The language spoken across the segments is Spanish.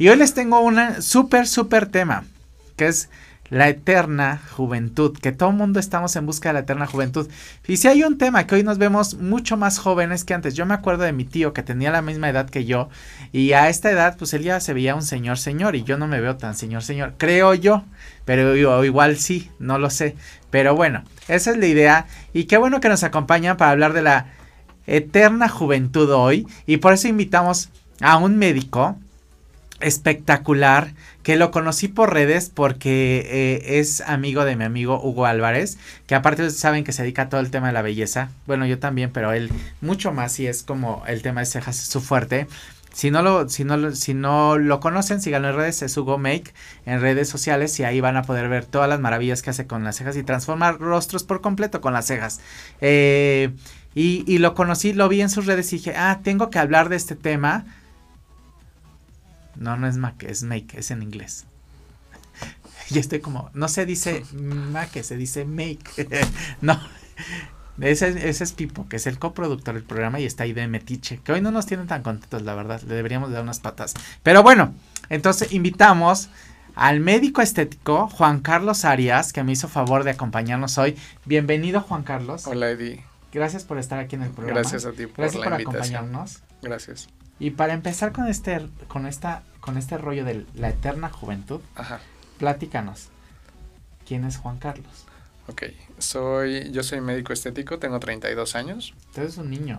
Y hoy les tengo un súper, súper tema, que es la eterna juventud, que todo el mundo estamos en busca de la eterna juventud. Y si hay un tema que hoy nos vemos mucho más jóvenes que antes, yo me acuerdo de mi tío que tenía la misma edad que yo y a esta edad pues él ya se veía un señor señor y yo no me veo tan señor señor, creo yo, pero igual sí, no lo sé. Pero bueno, esa es la idea y qué bueno que nos acompañan para hablar de la eterna juventud hoy y por eso invitamos a un médico espectacular que lo conocí por redes porque eh, es amigo de mi amigo Hugo Álvarez, que aparte saben que se dedica a todo el tema de la belleza. Bueno, yo también, pero él mucho más y es como el tema de cejas su fuerte. Si no lo, si no, si no lo conocen, síganlo en redes, es Hugo Make en redes sociales y ahí van a poder ver todas las maravillas que hace con las cejas y transformar rostros por completo con las cejas. Eh, y, y lo conocí, lo vi en sus redes y dije, ah, tengo que hablar de este tema no, no es Mac, es Make, es en inglés. y estoy como, no se dice Mac, se dice Make. no. Ese, ese, es Pipo, que es el coproductor del programa y está ahí de Metiche, que hoy no nos tienen tan contentos, la verdad, le deberíamos dar unas patas. Pero bueno, entonces invitamos al médico estético Juan Carlos Arias, que me hizo favor de acompañarnos hoy. Bienvenido, Juan Carlos. Hola, Eddie. Gracias por estar aquí en el programa. Gracias a ti por Gracias por acompañarnos. Gracias. Y para empezar con este, con esta, con este rollo de la eterna juventud, Ajá. platícanos. ¿Quién es Juan Carlos? Ok, soy, yo soy médico estético, tengo 32 años. Tú eres un niño.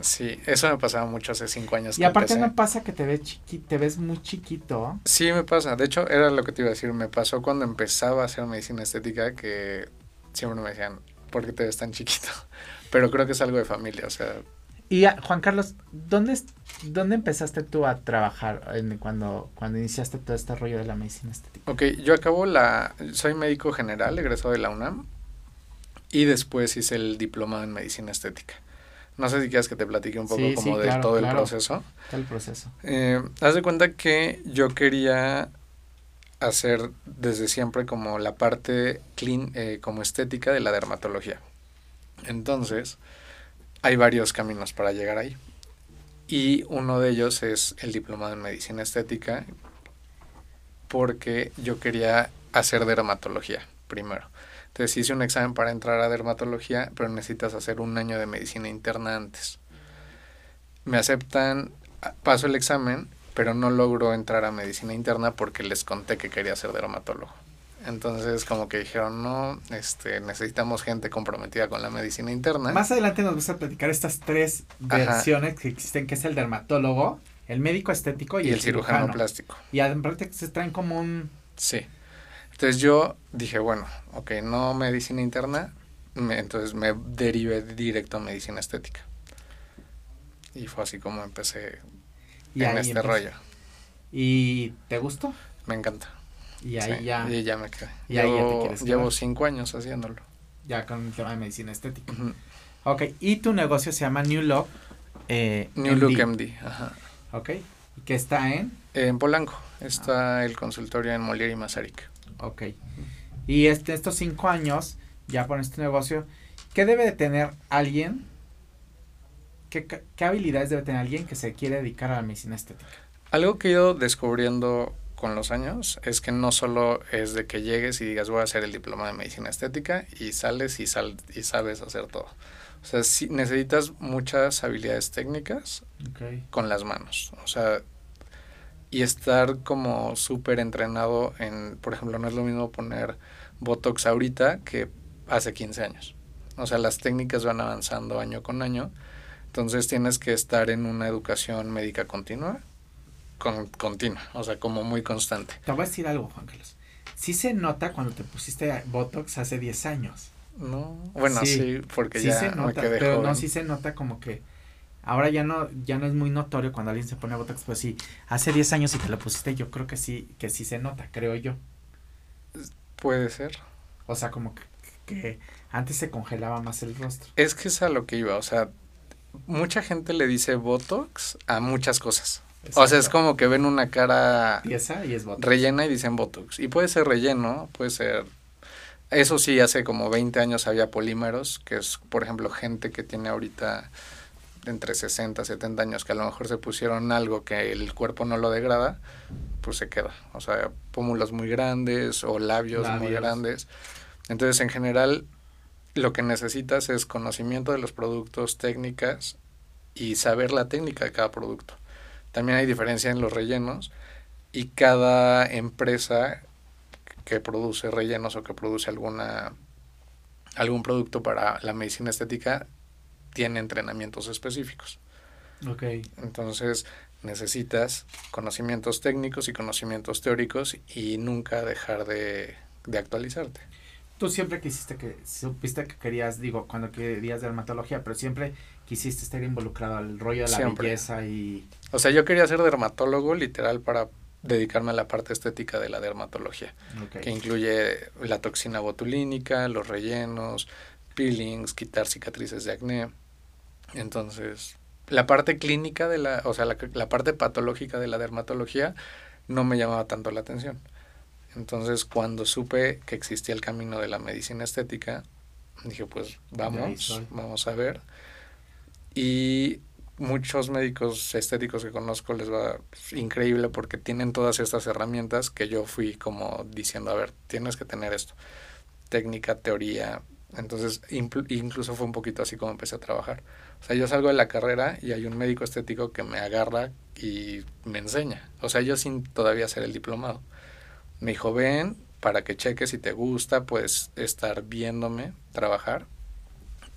Sí, eso me pasaba mucho hace cinco años. Y aparte no pasa que te ves chiqui, te ves muy chiquito. Sí, me pasa. De hecho, era lo que te iba a decir. Me pasó cuando empezaba a hacer medicina estética que siempre me decían, ¿por qué te ves tan chiquito? Pero creo que es algo de familia, o sea, y Juan Carlos, ¿dónde, ¿dónde empezaste tú a trabajar en, cuando, cuando iniciaste todo este rollo de la medicina estética? Ok, yo acabo la, soy médico general, egresado de la UNAM, y después hice el diploma en medicina estética. No sé si quieres que te platique un poco como de todo el proceso. el proceso. Eh, haz de cuenta que yo quería hacer desde siempre como la parte clean, eh, como estética de la dermatología. Entonces, hay varios caminos para llegar ahí. Y uno de ellos es el diplomado en medicina estética, porque yo quería hacer dermatología primero. Entonces hice un examen para entrar a dermatología, pero necesitas hacer un año de medicina interna antes. Me aceptan, paso el examen, pero no logro entrar a medicina interna porque les conté que quería ser dermatólogo. Entonces, como que dijeron, no, este, necesitamos gente comprometida con la medicina interna. Más adelante nos vas a platicar estas tres versiones que existen, que es el dermatólogo, el médico estético y, el, cirujano. plástico. Y aparte se traen como un... Sí. Entonces yo dije, bueno, ok, no medicina interna, entonces me derivé directo a medicina estética. Y fue así como empecé en este rollo. ¿Y te gustó? Me encanta. Y ahí ya. Y ya me quedé. Y ahí ya te quieres Llevo cinco años haciéndolo. Ya con el tema de medicina estética. Ok, y tu negocio se llama New Look. Eh, New Look MD, ajá. Ok, ¿y qué está en? En Polanco. Está el consultorio en Molière y Mazarik. Ok. Y este, estos cinco años, ya con este negocio, ¿qué debe de tener alguien? ¿Qué, ¿Qué habilidades debe tener alguien que se quiere dedicar a la medicina estética? Algo que he ido descubriendo con los años es que no solo es de que llegues y digas voy a hacer el diploma de medicina estética y sales y, sal, y sabes hacer todo. O sea, sí necesitas muchas habilidades técnicas con las manos. O sea, y estar como súper entrenado en, por ejemplo, no es lo mismo poner Botox ahorita que hace 15 años. O sea, las técnicas van avanzando año con año. Entonces tienes que estar en una educación médica continua con, continua, o sea, como muy constante. Te voy a decir algo, Juan Carlos. Sí se nota cuando te pusiste Botox hace 10 años. No, bueno, sí, porque ya se nota, pero no, sí se nota como que ahora ya no ya no es muy notorio cuando alguien se pone Botox, pues sí, hace 10 años si te lo pusiste, yo creo que sí que sí se nota, creo yo. Puede ser. O sea, como que, que antes se congelaba más el rostro. Es que es a lo que iba, o sea, mucha gente le dice Botox a muchas cosas. O sea, es como que ven una cara rellena y dicen Botox. Y puede ser relleno, puede ser... Eso sí, hace como 20 años había polímeros, que es, por ejemplo, gente que tiene ahorita entre 60 y 70 años que a lo mejor se pusieron algo que el cuerpo no lo degrada, pues se queda. O sea, pómulos muy grandes o labios, muy grandes. Entonces, en general, lo que necesitas es conocimiento de los productos, técnicas y saber la técnica de cada producto. También hay diferencia en los rellenos y cada empresa que produce rellenos o que produce alguna algún producto para la medicina estética tiene entrenamientos específicos. Ok. Entonces necesitas conocimientos técnicos y conocimientos teóricos y nunca dejar de, de actualizarte. Tú siempre quisiste que, supiste que querías, digo, cuando querías dermatología, pero siempre quisiste estar involucrado al rollo de la belleza y... O sea, yo quería ser dermatólogo literal para dedicarme a la parte estética de la dermatología, que incluye la toxina botulínica, los rellenos, peelings, quitar cicatrices de acné. Entonces, la parte clínica de la, o sea, la, la parte patológica de la dermatología no me llamaba tanto la atención. Entonces, cuando supe que existía el camino de la medicina estética, dije, pues vamos, vamos a ver. Y muchos médicos estéticos que conozco les va increíble porque tienen todas estas herramientas que yo fui como diciendo, a ver, tienes que tener esto, técnica, teoría. Entonces, incluso fue un poquito así como empecé a trabajar. O sea, yo salgo de la carrera y hay un médico estético que me agarra y me enseña. O sea, yo sin todavía hacer el diplomado. Me dijo, ven para que cheques si te gusta, puedes estar viéndome trabajar.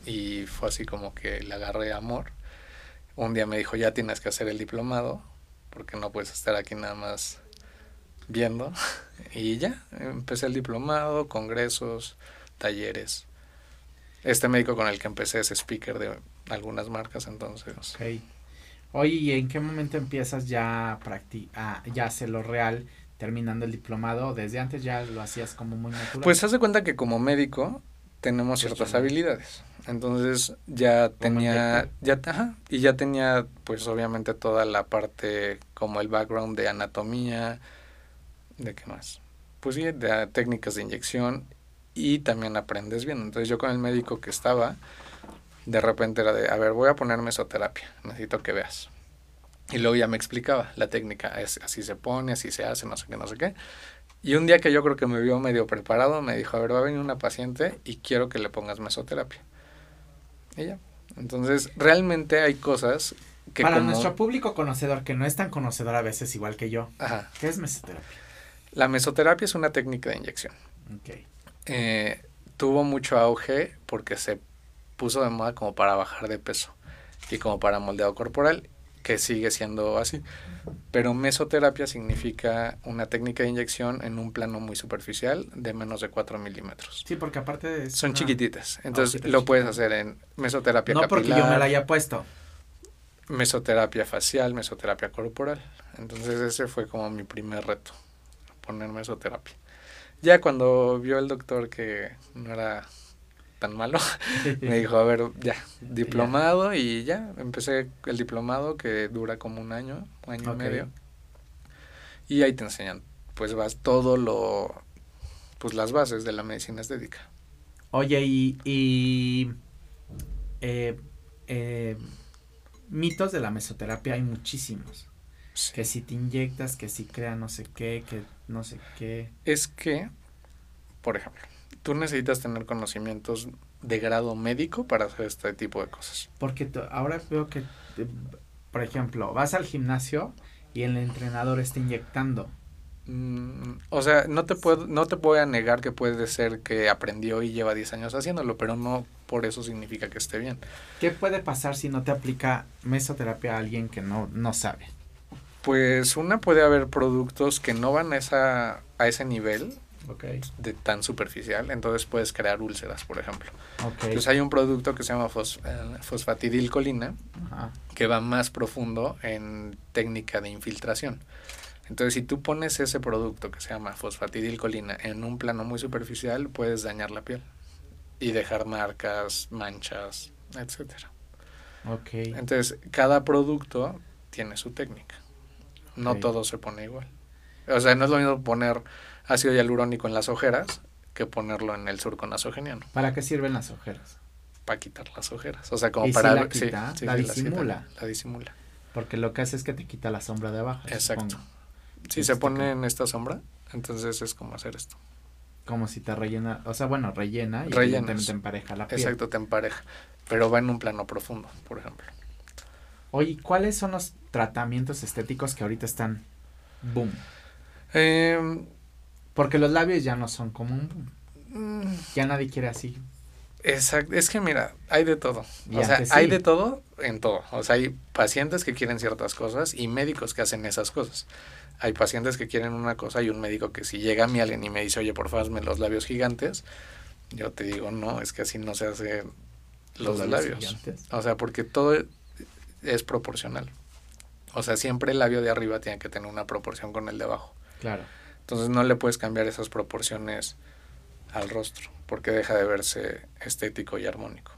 Y fue así como que le agarré amor un día me dijo, ya tienes que hacer el diplomado, porque no puedes estar aquí nada más viendo. Y ya, empecé el diplomado, congresos, talleres. Este médico con el que empecé es speaker de algunas marcas, entonces. Okay. Oye, ¿y en qué momento empiezas ya a, ya hacerlo real, terminando el diplomado? ¿Desde antes ya lo hacías como muy natural? Pues haz de cuenta que como médico tenemos pues ciertas habilidades. Entonces ya tenía, ya, ajá, y ya tenía pues obviamente toda la parte como el background de anatomía, de qué más, pues sí, de técnicas de inyección y también aprendes bien. Entonces yo con el médico que estaba, de repente era de, a ver, voy a poner mesoterapia, necesito que veas. Y luego ya me explicaba la técnica, es, así se pone, así se hace, no sé qué, no sé qué. Y un día que yo creo que me vio medio preparado, me dijo, a ver, va a venir una paciente y quiero que le pongas mesoterapia. Ya. Entonces, realmente hay cosas que... Para nuestro público conocedor, que no es tan conocedor a veces igual que yo, Ajá. ¿qué es mesoterapia? La mesoterapia es una técnica de inyección. Okay. Eh, tuvo mucho auge porque se puso de moda como para bajar de peso y como para moldeado corporal que sigue siendo así. Pero mesoterapia significa una técnica de inyección en un plano muy superficial de menos de 4 milímetros. Sí, porque aparte de Son chiquititas. Entonces lo puedes hacer en mesoterapia no porque yo me la haya puesto. Mesoterapia facial, mesoterapia corporal. Entonces ese fue como mi primer reto, poner mesoterapia. Ya cuando vio el doctor que no era tan malo, me dijo, a ver, ya, diplomado y ya, empecé el diplomado que dura como un año, un año y medio. Y ahí te enseñan, pues vas todo lo, pues las bases de la medicina estética. Oye, y, y eh, eh, mitos de la mesoterapia hay muchísimos. Que si te inyectas, que si crea no sé qué, que no sé qué. Es que, por ejemplo, tú necesitas tener conocimientos de grado médico para hacer este tipo de cosas. Porque ahora veo que, eh, por ejemplo, vas al gimnasio y el entrenador está inyectando. Mm, o sea, no te puedo, no te voy a negar que puede ser que aprendió y lleva 10 años haciéndolo, pero no por eso significa que esté bien. ¿Qué puede pasar si no te aplica mesoterapia a alguien que no, no sabe? Pues una puede haber productos que no van a, esa, a ese nivel de tan superficial, entonces puedes crear úlceras, por ejemplo. Entonces hay un producto que se llama fos, eh, fosfatidilcolina, que va más profundo en técnica de infiltración. Entonces, si tú pones ese producto que se llama fosfatidilcolina en un plano muy superficial, puedes dañar la piel y dejar marcas, manchas, etcétera. Okay. Entonces, cada producto tiene su técnica. No todo se pone igual. O sea, no es lo mismo poner ácido hialurónico en las ojeras que ponerlo en el surco nasogeniano. ¿Para qué sirven las ojeras? para quitar las ojeras. O sea, como Y si para... la sí, quita, sí, la sí, disimula. la disimula. Porque lo que hace es que te quita la sombra de abajo. Exacto. supongo. Si Este, se pone en esta sombra, entonces es como hacer esto. Como si te rellena, o sea, bueno, rellena y Rellenas. evidentemente empareja la piel. Exacto, te empareja. Pero va en un plano profundo, por ejemplo. Oye, ¿cuáles son los tratamientos estéticos que ahorita están boom? Eh, Porque los labios ya no son boom. mm, Ya nadie quiere así. Exacto, es que mira, hay de todo. Y o sea, hay de todo en todo. O sea, hay pacientes que quieren ciertas cosas y médicos que hacen esas cosas. Hay pacientes que quieren una cosa y un médico que si llega a mí alguien y me dice, oye, por favor, hazme los labios gigantes, yo te digo, no, es que así no se hacen los, labios. gigantes. O sea, porque todo es proporcional. O sea, siempre el labio de arriba tiene que tener una proporción con el de abajo. Claro. Entonces no le puedes cambiar esas proporciones al rostro, porque deja de verse estético y armónico.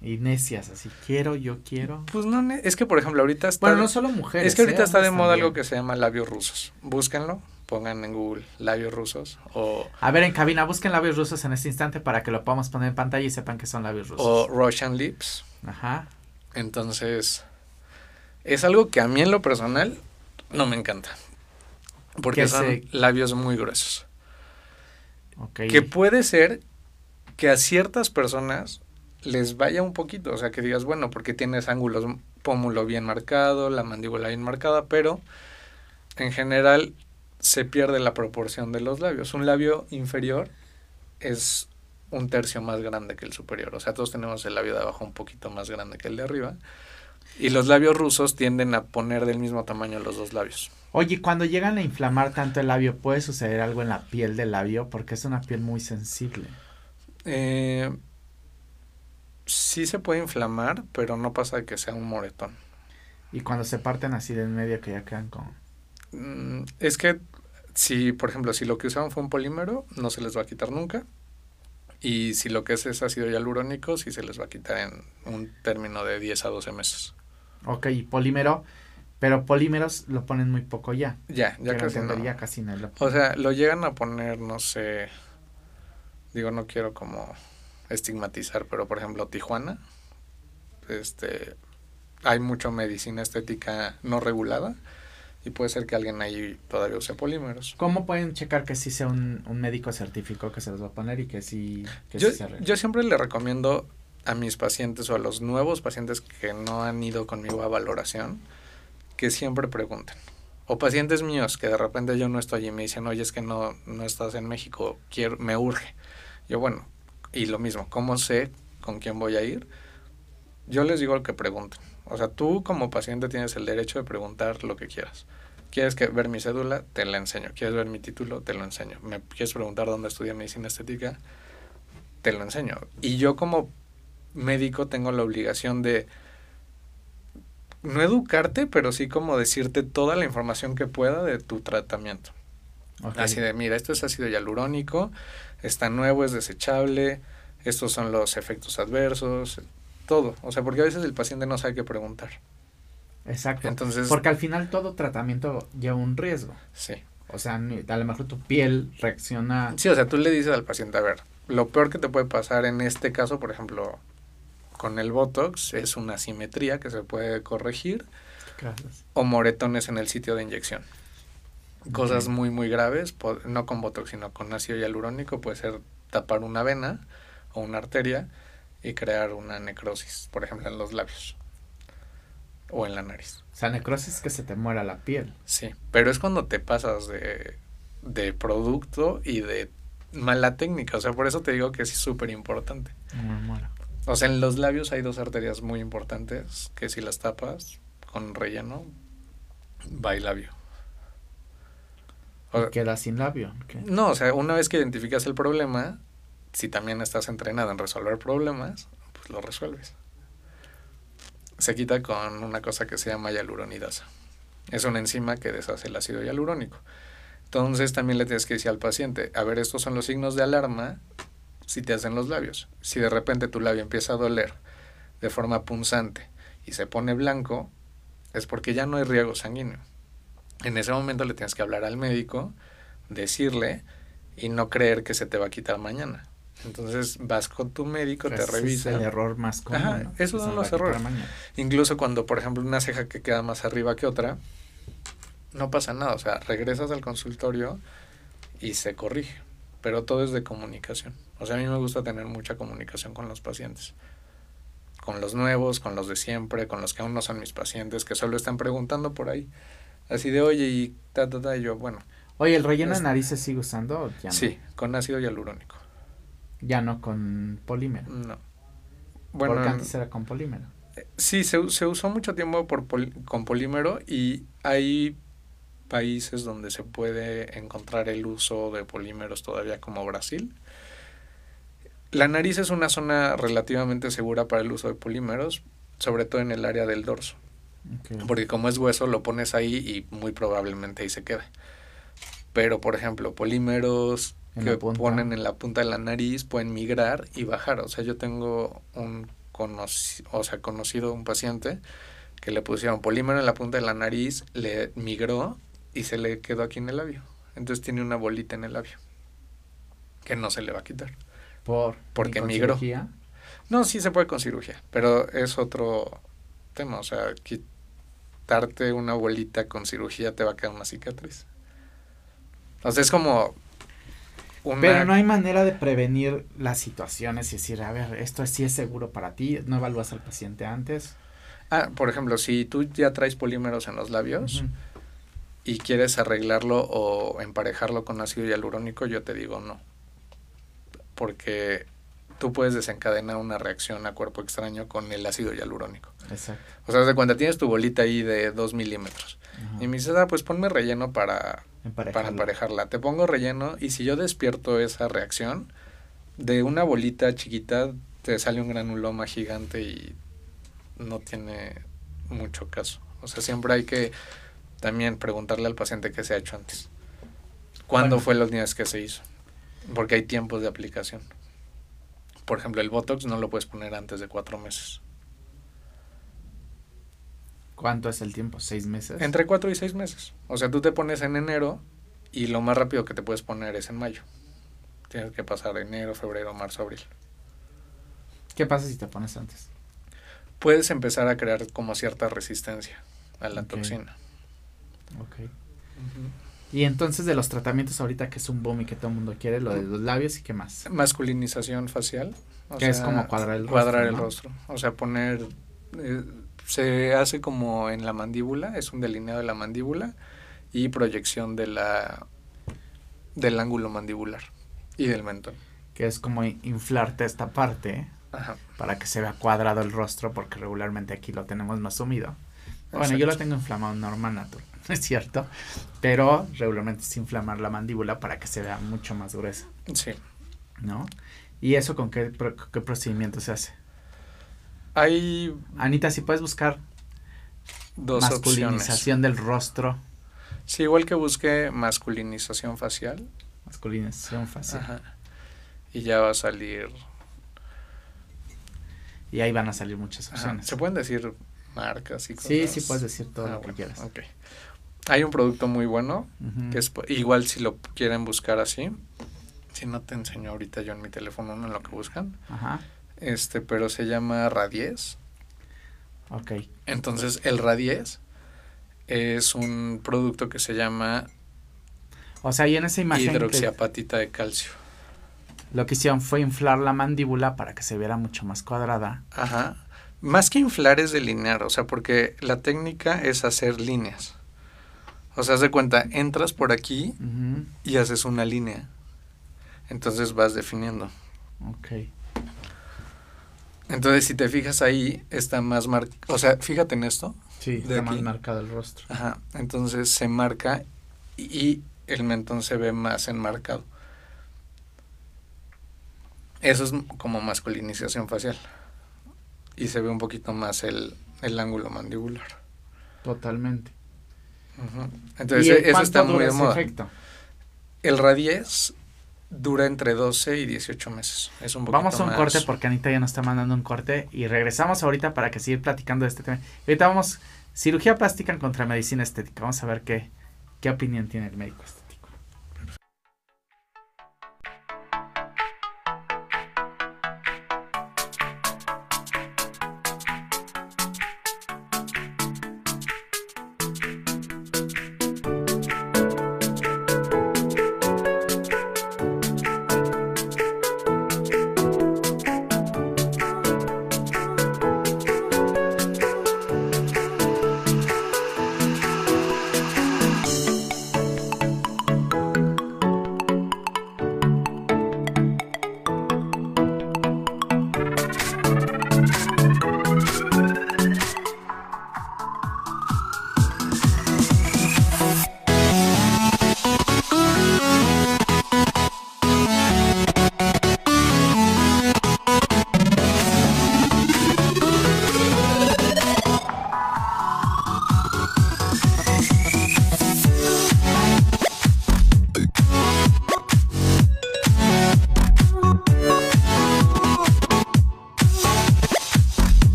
Y necias, así, quiero, yo quiero. Pues no, es que por ejemplo ahorita está... Bueno, no solo mujeres. es que ahorita ¿eh? está de moda también. algo que se llama labios rusos. Búsquenlo, pongan en Google labios rusos o, A ver, en cabina, busquen labios rusos en este instante para que lo podamos poner en pantalla y sepan que son labios rusos. o Russian lips. Ajá. Entonces, es algo que a mí en lo personal no me encanta. Porque Que son se- labios muy gruesos. Que puede ser que a ciertas personas les vaya un poquito, o sea, que digas, bueno, porque tienes ángulos pómulo bien marcado, la mandíbula bien marcada, pero en general se pierde la proporción de los labios. Un labio inferior es un tercio más grande que el superior, o sea, todos tenemos el labio de abajo un poquito más grande que el de arriba. Y los labios rusos tienden a poner del mismo tamaño los dos labios. Oye, cuando llegan a inflamar tanto el labio, ¿puede suceder algo en la piel del labio? Porque es una piel muy sensible. Eh, sí se puede inflamar, pero no pasa de que sea un moretón. Y cuando se parten así de en medio que ya quedan como... Mm, es que si, por ejemplo, si lo que usaron fue un polímero, no se les va a quitar nunca. Y si lo que es es ácido hialurónico, sí se les va a quitar en un término de 10 a 12 meses. Ok, y polímero, pero polímeros lo ponen muy poco ya. Ya, ya casi no. ya casi no. lo- O sea, lo llegan a poner, no sé, digo, no quiero como estigmatizar, pero por ejemplo, Tijuana, este, hay mucha medicina estética no regulada y puede ser que alguien ahí todavía use polímeros. ¿Cómo pueden checar que sí sea un, un médico certificado que se los va a poner y que sí, que Yo, sí se yo siempre le recomiendo a mis pacientes o a los nuevos pacientes que no han ido conmigo a valoración que siempre pregunten. O pacientes míos que de repente yo no estoy y me dicen, oye, es que no, no estás en México, quiero, me urge. Yo, bueno, y lo mismo, ¿cómo sé con quién voy a ir? Yo les digo que pregunten. O sea, tú como paciente tienes el derecho de preguntar lo que quieras. ¿Quieres que ver mi cédula? Te la enseño. ¿Quieres ver mi título? Te lo enseño. ¿Me quieres preguntar dónde estudié medicina estética? Te lo enseño. Y yo como médico tengo la obligación de no educarte, pero sí como decirte toda la información que pueda de tu tratamiento. Así de, mira, esto es ácido hialurónico, está nuevo, es desechable, estos son los efectos adversos, todo. O sea, porque a veces el paciente no sabe qué preguntar. Exacto. Entonces, Porque al final todo tratamiento lleva un riesgo. sí. O sea, a lo mejor tu piel reacciona. Sí, o sea, tú le dices al paciente, a ver, lo peor que te puede pasar en este caso, por ejemplo, con el Botox, es una simetría que se puede corregir Gracias. o moretones en el sitio de inyección. Cosas muy, muy graves, no con Botox, sino con ácido hialurónico, puede ser tapar una vena o una arteria y crear una necrosis, por ejemplo, en los labios o en la nariz. O sea, necrosis es que se te muera la piel. Sí, pero es cuando te pasas de, de producto y de mala técnica, o sea, por eso te digo que es súper importante. Me muero. O sea, en los labios hay dos arterias muy importantes que si las tapas con relleno, va el labio. O- queda sin labio. ¿ok? no, o sea, una vez que identificas el problema, si también estás entrenado en resolver problemas, pues lo resuelves. Se quita con una cosa que se llama hialuronidasa. Es una enzima que deshace el ácido hialurónico. Entonces también le tienes que decir al paciente, a ver, estos son los signos de alarma si te hacen los labios. Si de repente tu labio empieza a doler de forma punzante y se pone blanco, es porque ya no hay riego sanguíneo. En ese momento le tienes que hablar al médico, decirle y no creer que se te va a quitar mañana. Entonces vas con tu médico, te Ese revisa. Es el error más común. Ajá, ¿no? esos son los errores. Incluso cuando, por ejemplo, una ceja que queda más arriba que otra, no pasa nada. O sea, regresas al consultorio y se corrige. Pero todo es de comunicación. O sea, a mí me gusta tener mucha comunicación con los pacientes. Con los nuevos, con los de siempre, con los que aún no son mis pacientes, que solo están preguntando por ahí. Así de, oye, y ta, ta, ta, y yo, bueno, Oye, ¿el relleno de Es- nariz se sigue usando? o Ya no? sí, con ácido hialurónico. Ya no con polímero. No. Bueno, porque antes era con polímero. Sí, se, usó mucho tiempo por pol- con polímero y hay países donde se puede encontrar el uso de polímeros todavía como Brasil. La nariz es una zona relativamente segura para el uso de polímeros, sobre todo en el área del dorso, porque como es hueso lo pones ahí y muy probablemente ahí se quede. Pero, por ejemplo, polímeros que ponen en la punta de la nariz pueden migrar y bajar. O sea, yo tengo un conoci- o sea, conocido un paciente que le pusieron polímero en la punta de la nariz, le migró y se le quedó aquí en el labio. Entonces tiene una bolita en el labio que no se le va a quitar. Por, Porque migró. cirugía. No, sí se puede con cirugía, pero es otro tema. O sea, quitarte una bolita con cirugía te va a quedar una cicatriz. O sea, es como una... Pero no hay manera de prevenir las situaciones y decir, a ver, esto sí es seguro para ti, no evalúas al paciente antes. Ah, por ejemplo, si tú ya traes polímeros en los labios y quieres arreglarlo o emparejarlo con ácido hialurónico, yo te digo no. Porque tú puedes desencadenar una reacción a cuerpo extraño con el ácido hialurónico. Exacto. O sea, de cuenta tienes tu bolita ahí de 2 milímetros. Ajá. Y me dices, ah, pues ponme relleno para, para emparejarla. Te pongo relleno y si yo despierto esa reacción, de una bolita chiquita te sale un granuloma gigante y no tiene mucho caso. O sea, siempre hay que también preguntarle al paciente qué se ha hecho antes. ¿Cuándo Bueno. fue los días que se hizo? Porque hay tiempos de aplicación. Por ejemplo, el Botox no lo puedes poner antes de cuatro meses. ¿Cuánto es el tiempo? ¿Seis meses? Entre cuatro y seis meses. O sea, tú te pones en enero y lo más rápido que te puedes poner es en mayo. Tienes que pasar enero, febrero, marzo, abril. ¿Qué pasa si te pones antes? Puedes empezar a crear como cierta resistencia a la toxina. Ok. Y entonces de los tratamientos ahorita que es un boom y que todo el mundo quiere, lo de los labios y qué más. Masculinización facial. o Que es sea, como cuadrar el rostro. cuadrar el ¿no? rostro. O sea, poner... eh, se hace como en la mandíbula, es un delineado de la mandíbula y proyección de la del ángulo mandibular y del mentón. Que es como inflarte esta parte Ajá. para que se vea cuadrado el rostro, porque regularmente aquí lo tenemos más sumido. Bueno, yo lo tengo inflamado normal, natural, es cierto. Pero regularmente es inflamar la mandíbula para que se vea mucho más gruesa, Sí. ¿no? ¿Y eso con qué, pro- qué procedimiento se hace? Hay Anita, si puedes buscar dos opciones. masculinización del rostro, Sí, igual que busque masculinización facial. masculinización facial. Ajá. Y ya va a salir. Y ahí van a salir muchas ajá, opciones. Se pueden decir marcas y cosas. Sí, sí puedes decir todo Ah, lo que quieras. ok. Hay un producto muy bueno que es igual si lo quieren buscar así. Si no te enseño ahorita yo en mi teléfono en lo que buscan. Ajá, Este, pero se llama Radies. ok. Entonces, el Radies es un producto que se llama O sea, y en esa imagen hidroxiapatita de calcio. lo que hicieron fue inflar la mandíbula para que se viera mucho más cuadrada. Ajá. Más que inflar es delinear, o sea, porque la técnica es hacer líneas. O sea, haz de cuenta, entras por aquí y haces una línea. Entonces vas definiendo. Ok. Entonces, si te fijas ahí, está más marcado. O sea, fíjate en esto. Sí, De está más marcado el rostro. Ajá. Entonces se marca y, y el mentón se ve más enmarcado. Eso es como masculinización facial. Y se ve un poquito más el, el ángulo mandibular. Totalmente. Entonces, ¿Y eso está muy de moda. efecto? El Radies dura entre 12 y 18 meses. Es un Vamos a un más- corte porque Anita ya nos está mandando un corte y regresamos ahorita para que seguir platicando de este tema. Ahorita vamos, cirugía plástica en contra medicina estética. Vamos a ver qué, qué opinión tiene el médico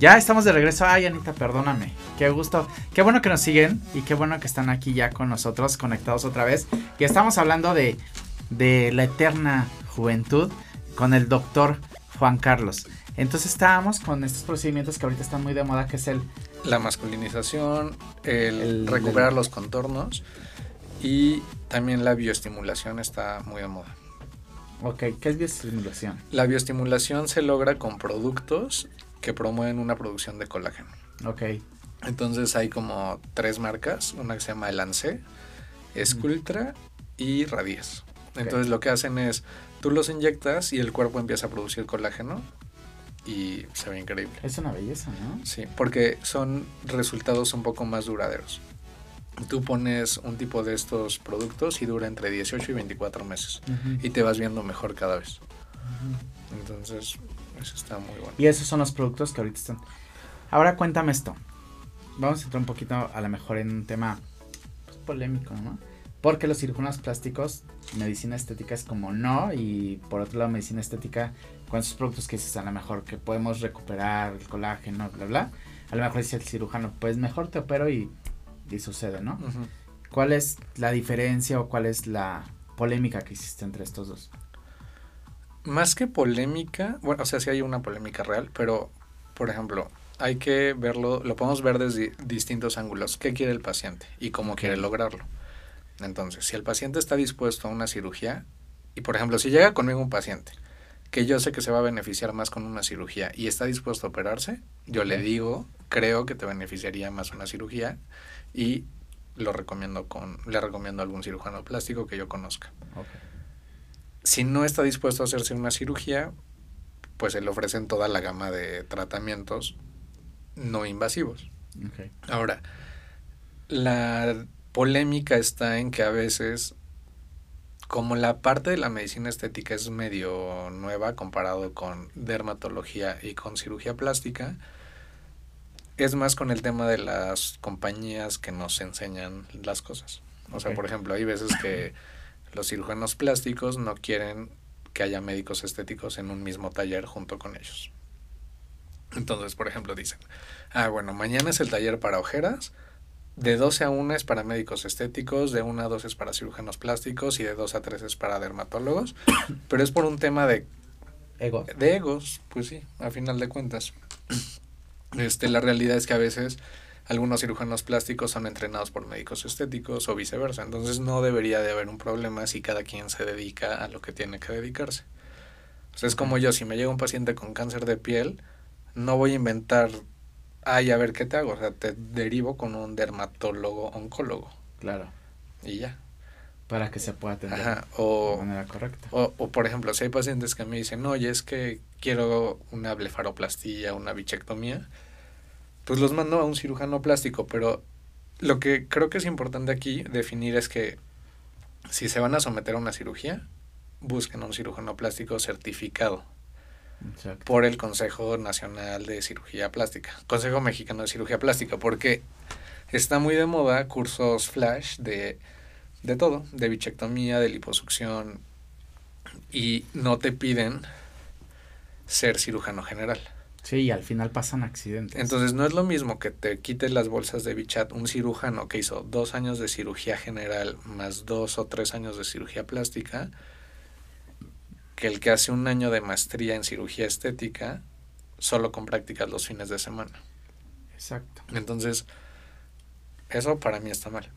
Ya estamos de regreso. Ay, Anita, perdóname. Qué gusto. Qué bueno que nos siguen y qué bueno que están aquí ya con nosotros, conectados otra vez. Y estamos hablando de, de la eterna juventud con el doctor Juan Carlos. Entonces estábamos con estos procedimientos que ahorita están muy de moda, que es el... La masculinización, el, recuperar los contornos y también la bioestimulación está muy de moda. Ok, ¿qué es bioestimulación? La bioestimulación se logra con productos que promueven una producción de colágeno. Ok. Entonces hay como tres marcas, una que se llama Elance, Escultra y Radies. Entonces lo que hacen es, tú los inyectas y el cuerpo empieza a producir colágeno y se ve increíble. Es una belleza, ¿no? Sí, porque son resultados un poco más duraderos. Tú pones un tipo de estos productos y dura entre 18 y 24 meses y te vas viendo mejor cada vez. Entonces, eso está muy bueno. Y esos son los productos que ahorita están. Ahora cuéntame esto. Vamos a entrar un poquito a lo mejor en un tema pues, polémico, ¿no? Porque los cirujanos plásticos, medicina estética es como no, y por otro lado, medicina estética, con esos productos que dices a lo mejor que podemos recuperar el colágeno, bla, bla, a lo mejor dice el cirujano, pues mejor te opero y, y sucede, ¿no? ¿Cuál es la diferencia o cuál es la polémica que existe entre estos dos? Más que polémica, bueno, o sea, sí hay una polémica real, pero, por ejemplo, hay que verlo, lo podemos ver desde distintos ángulos. ¿Qué quiere el paciente y cómo quiere lograrlo? Entonces, si el paciente está dispuesto a una cirugía, y por ejemplo, si llega conmigo un paciente que yo sé que se va a beneficiar más con una cirugía y está dispuesto a operarse, yo le digo, creo que te beneficiaría más una cirugía y lo recomiendo con, le recomiendo a algún cirujano plástico que yo conozca si no está dispuesto a hacerse una cirugía, pues se le ofrecen toda la gama de tratamientos no invasivos. Ahora, la polémica está en que a veces, como la parte de la medicina estética es medio nueva comparado con dermatología y con cirugía plástica, es más con el tema de las compañías que nos enseñan las cosas. O sea, por ejemplo, hay veces que los cirujanos plásticos no quieren que haya médicos estéticos en un mismo taller junto con ellos. Entonces, por ejemplo, dicen, ah, bueno, mañana es el taller para ojeras, de 12 a 1 es para médicos estéticos, de 1 a 2 es para cirujanos plásticos y de 2 a 3 es para dermatólogos, pero es por un tema de... Ego. De egos, pues sí, a final de cuentas. Este, la realidad es que a veces algunos cirujanos plásticos son entrenados por médicos estéticos o viceversa. Entonces no debería de haber un problema si cada quien se dedica a lo que tiene que dedicarse. O sea, es como yo, si me llega un paciente con cáncer de piel, no voy a inventar, ay, a ver qué te hago. O sea, te derivo con un dermatólogo oncólogo. Claro. Y ya. Para que se pueda atender o, de manera correcta. O, o, por ejemplo, si hay pacientes que me dicen, oye, es que quiero una blefaroplastía, una bichectomía, pues los mando a un cirujano plástico, pero lo que creo que es importante aquí definir es que si se van a someter a una cirugía, busquen a un cirujano plástico certificado por el Consejo Nacional de Cirugía Plástica, Consejo Mexicano de Cirugía Plástica, porque está muy de moda cursos flash de, de todo, de bichectomía, de liposucción, y no te piden ser cirujano general. Sí, y al final pasan accidentes. Entonces no es lo mismo que te quites las bolsas de bichat un cirujano que hizo dos años de cirugía general más dos o tres años de cirugía plástica que el que hace un año de maestría en cirugía estética solo con prácticas los fines de semana. Exacto. Entonces, eso para mí está mal.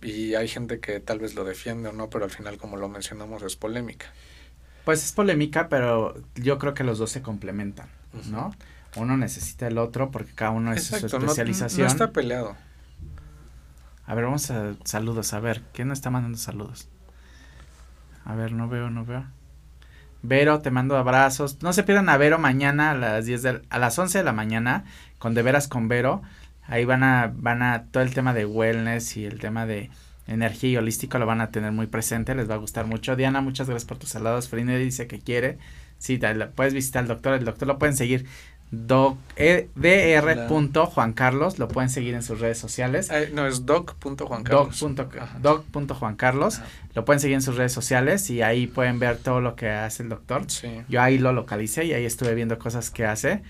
Y hay gente que tal vez lo defiende o no, pero al final, como lo mencionamos, es polémica. Pues es polémica, pero yo creo que los dos se complementan, ¿no? Uno necesita el otro porque cada uno es su especialización. No, está peleado. A ver, vamos a saludos. A ver, ¿quién está mandando saludos? A ver, no veo, no veo. Vero, te mando abrazos. No se pierdan a Vero mañana a las 10 de, a las 11 de la mañana con De Veras con Vero. Ahí van a van a todo el tema de wellness y el tema de energía y holístico lo van a tener muy presente, les va a gustar mucho. Diana, muchas gracias por tus saludos. Frine dice que quiere. Sí, puedes visitar al doctor, el doctor lo pueden seguir. Doc, e, Carlos, lo pueden seguir en sus redes sociales. no, es doc.juancarlos. Doc.juancarlos, lo pueden seguir en sus redes sociales y ahí pueden ver todo lo que hace el doctor. Sí. Yo ahí lo localicé y ahí estuve viendo cosas que hace.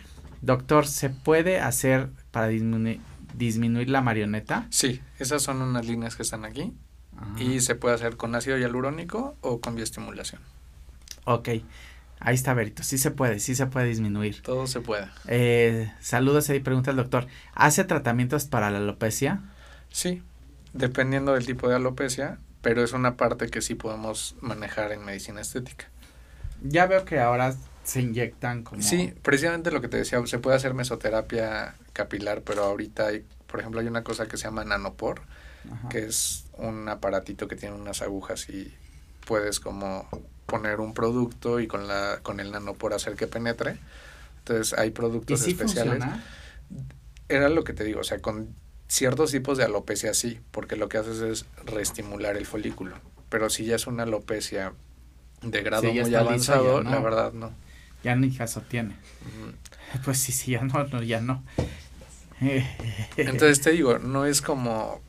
Doctor, ¿se puede hacer para disminuir, disminuir la marioneta? Sí, esas son unas líneas que están aquí. Y se puede hacer con ácido hialurónico o con bioestimulación. Ok, ahí está Berito, sí se puede, sí se puede disminuir. Todo se puede. Eh, saludos y pregunta el doctor, ¿hace tratamientos para la alopecia? Sí, dependiendo del tipo de alopecia, pero es una parte que sí podemos manejar en medicina estética. Ya veo que ahora se inyectan como... Sí, precisamente lo que te decía, se puede hacer mesoterapia capilar, pero ahorita hay, por ejemplo, hay una cosa que se llama nanopor, Ajá. que es un aparatito que tiene unas agujas y puedes como poner un producto y con la con el nanopor hacer que penetre. Entonces hay ¿Y productos sí especiales. funciona? Era lo que te digo, o sea, con ciertos tipos de alopecia sí, porque lo que haces es reestimular el folículo. Pero si ya es una alopecia de grado Sí, muy avanzado, ya la verdad no. Ya ni caso tiene. Pues sí, sí, ya no, no, ya no. Entonces te digo, no es como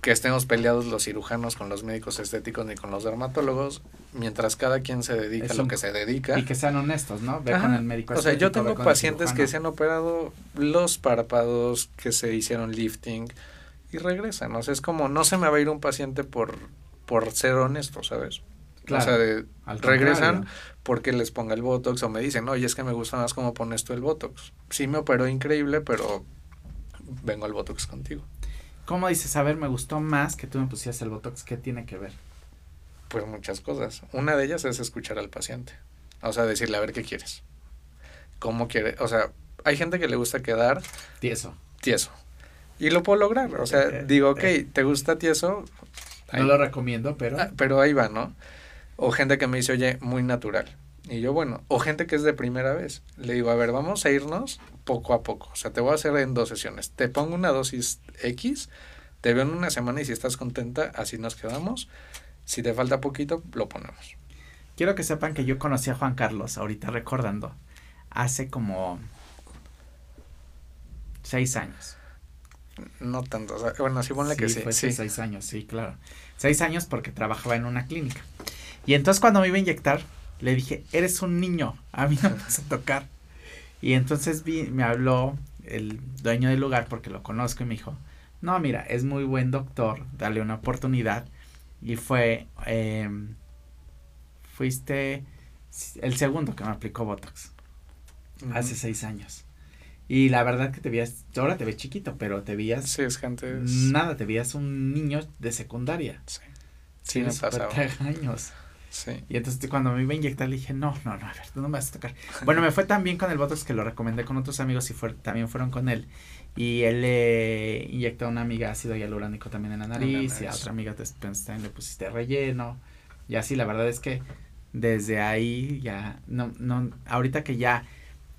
que estemos peleados los cirujanos con los médicos estéticos ni con los dermatólogos, mientras cada quien se dedica a lo que se dedica. y que sean honestos, ¿no? Ve Ajá. con el médico O sea, yo tengo pacientes que se han operado los párpados, que se hicieron lifting y regresan. O sea, es como no se me va a ir un paciente por, por ser honesto, ¿sabes? Claro, o sea, de- regresan contrario. Porque les ponga el Botox o me dicen, oye, es que me gusta más cómo pones tú el Botox. Sí me operó increíble, pero vengo al Botox contigo. ¿Cómo dices? A ver, me gustó más que tú me pusieras el Botox. ¿Qué tiene que ver? Pues muchas cosas. Una de ellas es escuchar al paciente. O sea, decirle, a ver, ¿qué quieres? ¿Cómo quiere? O sea, hay gente que le gusta quedar Tieso. tieso. Y lo puedo lograr. O sea, Eh, digo, ok, eh. ¿te gusta tieso? No Ahí- lo recomiendo, pero... Ah, pero ahí va, ¿no? O gente que me dice, oye, muy natural. Y yo, bueno, o gente que es de primera vez. Le digo, a ver, vamos a irnos poco a poco. O sea, te voy a hacer en dos sesiones. Te pongo una dosis X, te veo en una semana y si estás contenta, así nos quedamos. Si te falta poquito, lo ponemos. Quiero que sepan que yo conocí a Juan Carlos, ahorita recordando, hace como seis años. No tanto. o sea, bueno, sí ponle que sí. fue sí. seis años, sí, claro. Seis años porque trabajaba en una clínica. Y entonces cuando me iba a inyectar, le dije, eres un niño, a mí no me vas a tocar. Y entonces vi, me habló el dueño del lugar porque lo conozco y me dijo, no, mira, es muy buen doctor, dale una oportunidad. Y fue, eh, fuiste el segundo que me aplicó Botox hace seis años. Y la verdad que te veías, ahora te ves chiquito, pero te veías Sí, es es- nada, te veías un niño de secundaria. Sí, sí me pasaba. 50 años. Sí. Y entonces cuando me iba a inyectar le dije, no, no, no, a ver, tú no me vas a tocar. Bueno, me fue tan bien con el Botox que lo recomendé con otros amigos y fue, también fueron con él. Y él le inyectó a una amiga ácido hialurónico también en la nariz y a otra amiga después también le pusiste relleno. Y así, la verdad es que desde ahí ya, no, no, ahorita que ya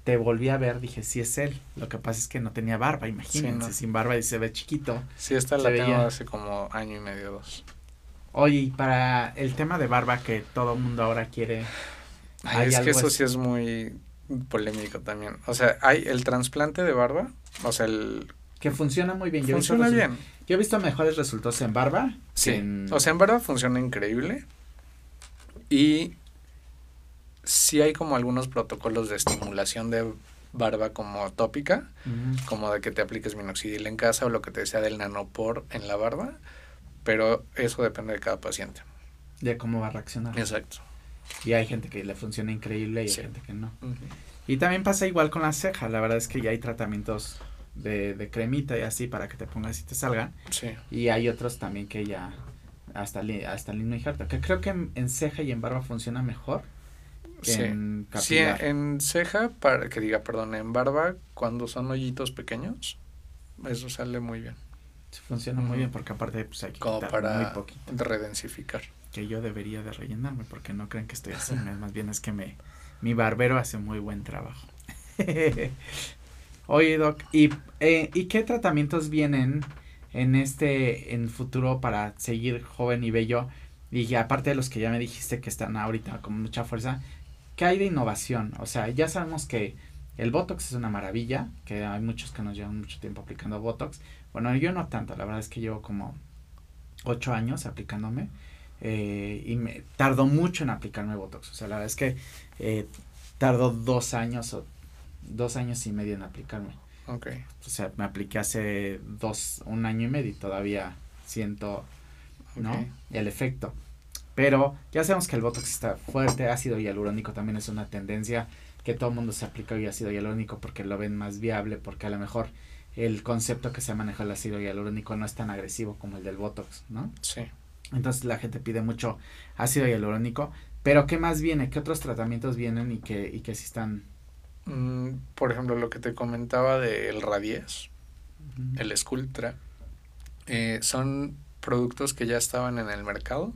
te volví a ver, dije, sí es él. Lo que pasa es que no tenía barba, imagínense, no. sin barba y se ve chiquito. Sí, esta Se la tengo hace como año y medio, dos. Oye, y para el tema de barba que todo el mundo ahora quiere, Ay, ¿Hay es que eso así? sí es muy polémico también. O sea, hay el trasplante de barba, o sea, el que funciona muy bien. Yo he visto bien. Yo he visto mejores resultados en barba. Sí. en- O sea, en barba funciona increíble. Y sí hay como algunos protocolos de estimulación de barba como tópica, como de que te apliques minoxidil en casa o lo que te decía del nanopor en la barba, pero eso depende de cada paciente. de cómo va a reaccionar. Exacto. Y hay gente que le funciona increíble y Sí. hay gente que no. Y también pasa igual con la ceja. La verdad es que ya hay tratamientos de, de cremita y así para que te pongas y te salgan. Sí. Y hay otros también que ya hasta, li- hasta lino y jarta. Que creo que en, en ceja y en barba funciona mejor que Sí. en Sí, en ceja, para que diga, perdón, en barba, cuando son hoyitos pequeños, eso sale muy bien. Funciona muy bien porque aparte pues hay que Como para muy poquito. redensificar. que yo debería de rellenarme porque no creen que estoy así, más bien es que me mi barbero hace muy buen trabajo. Oye, Doc, ¿y, eh, ¿y qué tratamientos vienen en este en futuro para seguir joven y bello? Y aparte de los que ya me dijiste que están ahorita con mucha fuerza, ¿qué hay de innovación? O sea, ya sabemos que el Botox es una maravilla, que hay muchos que nos llevan mucho tiempo aplicando Botox. Bueno, yo no tanto, la verdad es que llevo como ocho años aplicándome eh, y me tardó mucho en aplicarme Botox. O sea, la verdad es que eh, tardó dos años o dos años y medio en aplicarme. Ok. O sea, me apliqué hace dos, un año y medio y todavía siento, ¿no? El efecto. Pero ya sabemos que el Botox está fuerte, ácido hialurónico también es una tendencia que todo el mundo se aplica hoy ácido hialurónico porque lo ven más viable, porque a lo mejor el concepto que se maneja el ácido hialurónico no es tan agresivo como el del Botox, ¿no? Sí. Entonces la gente pide mucho ácido hialurónico. Pero ¿qué más viene? ¿Qué otros tratamientos vienen y que, y que sí están... Mm, por ejemplo, lo que te comentaba del Radies, el Sculptra, eh, son productos que ya estaban en el mercado,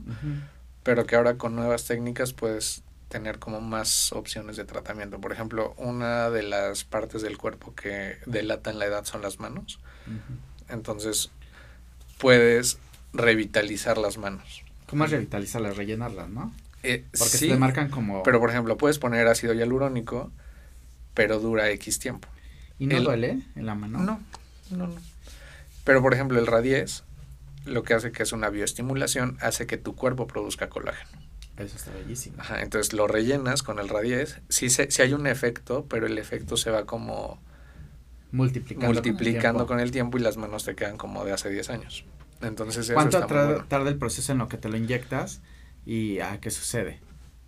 pero que ahora con nuevas técnicas puedes tener como más opciones de tratamiento. Por ejemplo, una de las partes del cuerpo que delatan la edad son las manos. Entonces, puedes revitalizar las manos. ¿Cómo es revitalizarlas? Rellenarlas, ¿no? Eh, Porque sí, se le marcan como... pero por ejemplo, puedes poner ácido hialurónico, pero dura X tiempo. ¿Y no el- duele en la mano? No, no, no. Pero por ejemplo, el Radies, lo que hace que es una bioestimulación, hace que tu cuerpo produzca colágeno. Eso está bellísimo. Ajá, entonces lo rellenas con el Radies. Sí, se, sí hay un efecto, pero el efecto se va como Multiplicando. multiplicando con con el tiempo y las manos te quedan como de hace 10 años. Entonces eso ¿Cuánto está muy tra- bueno. tarda el proceso en lo que te lo inyectas y a qué sucede?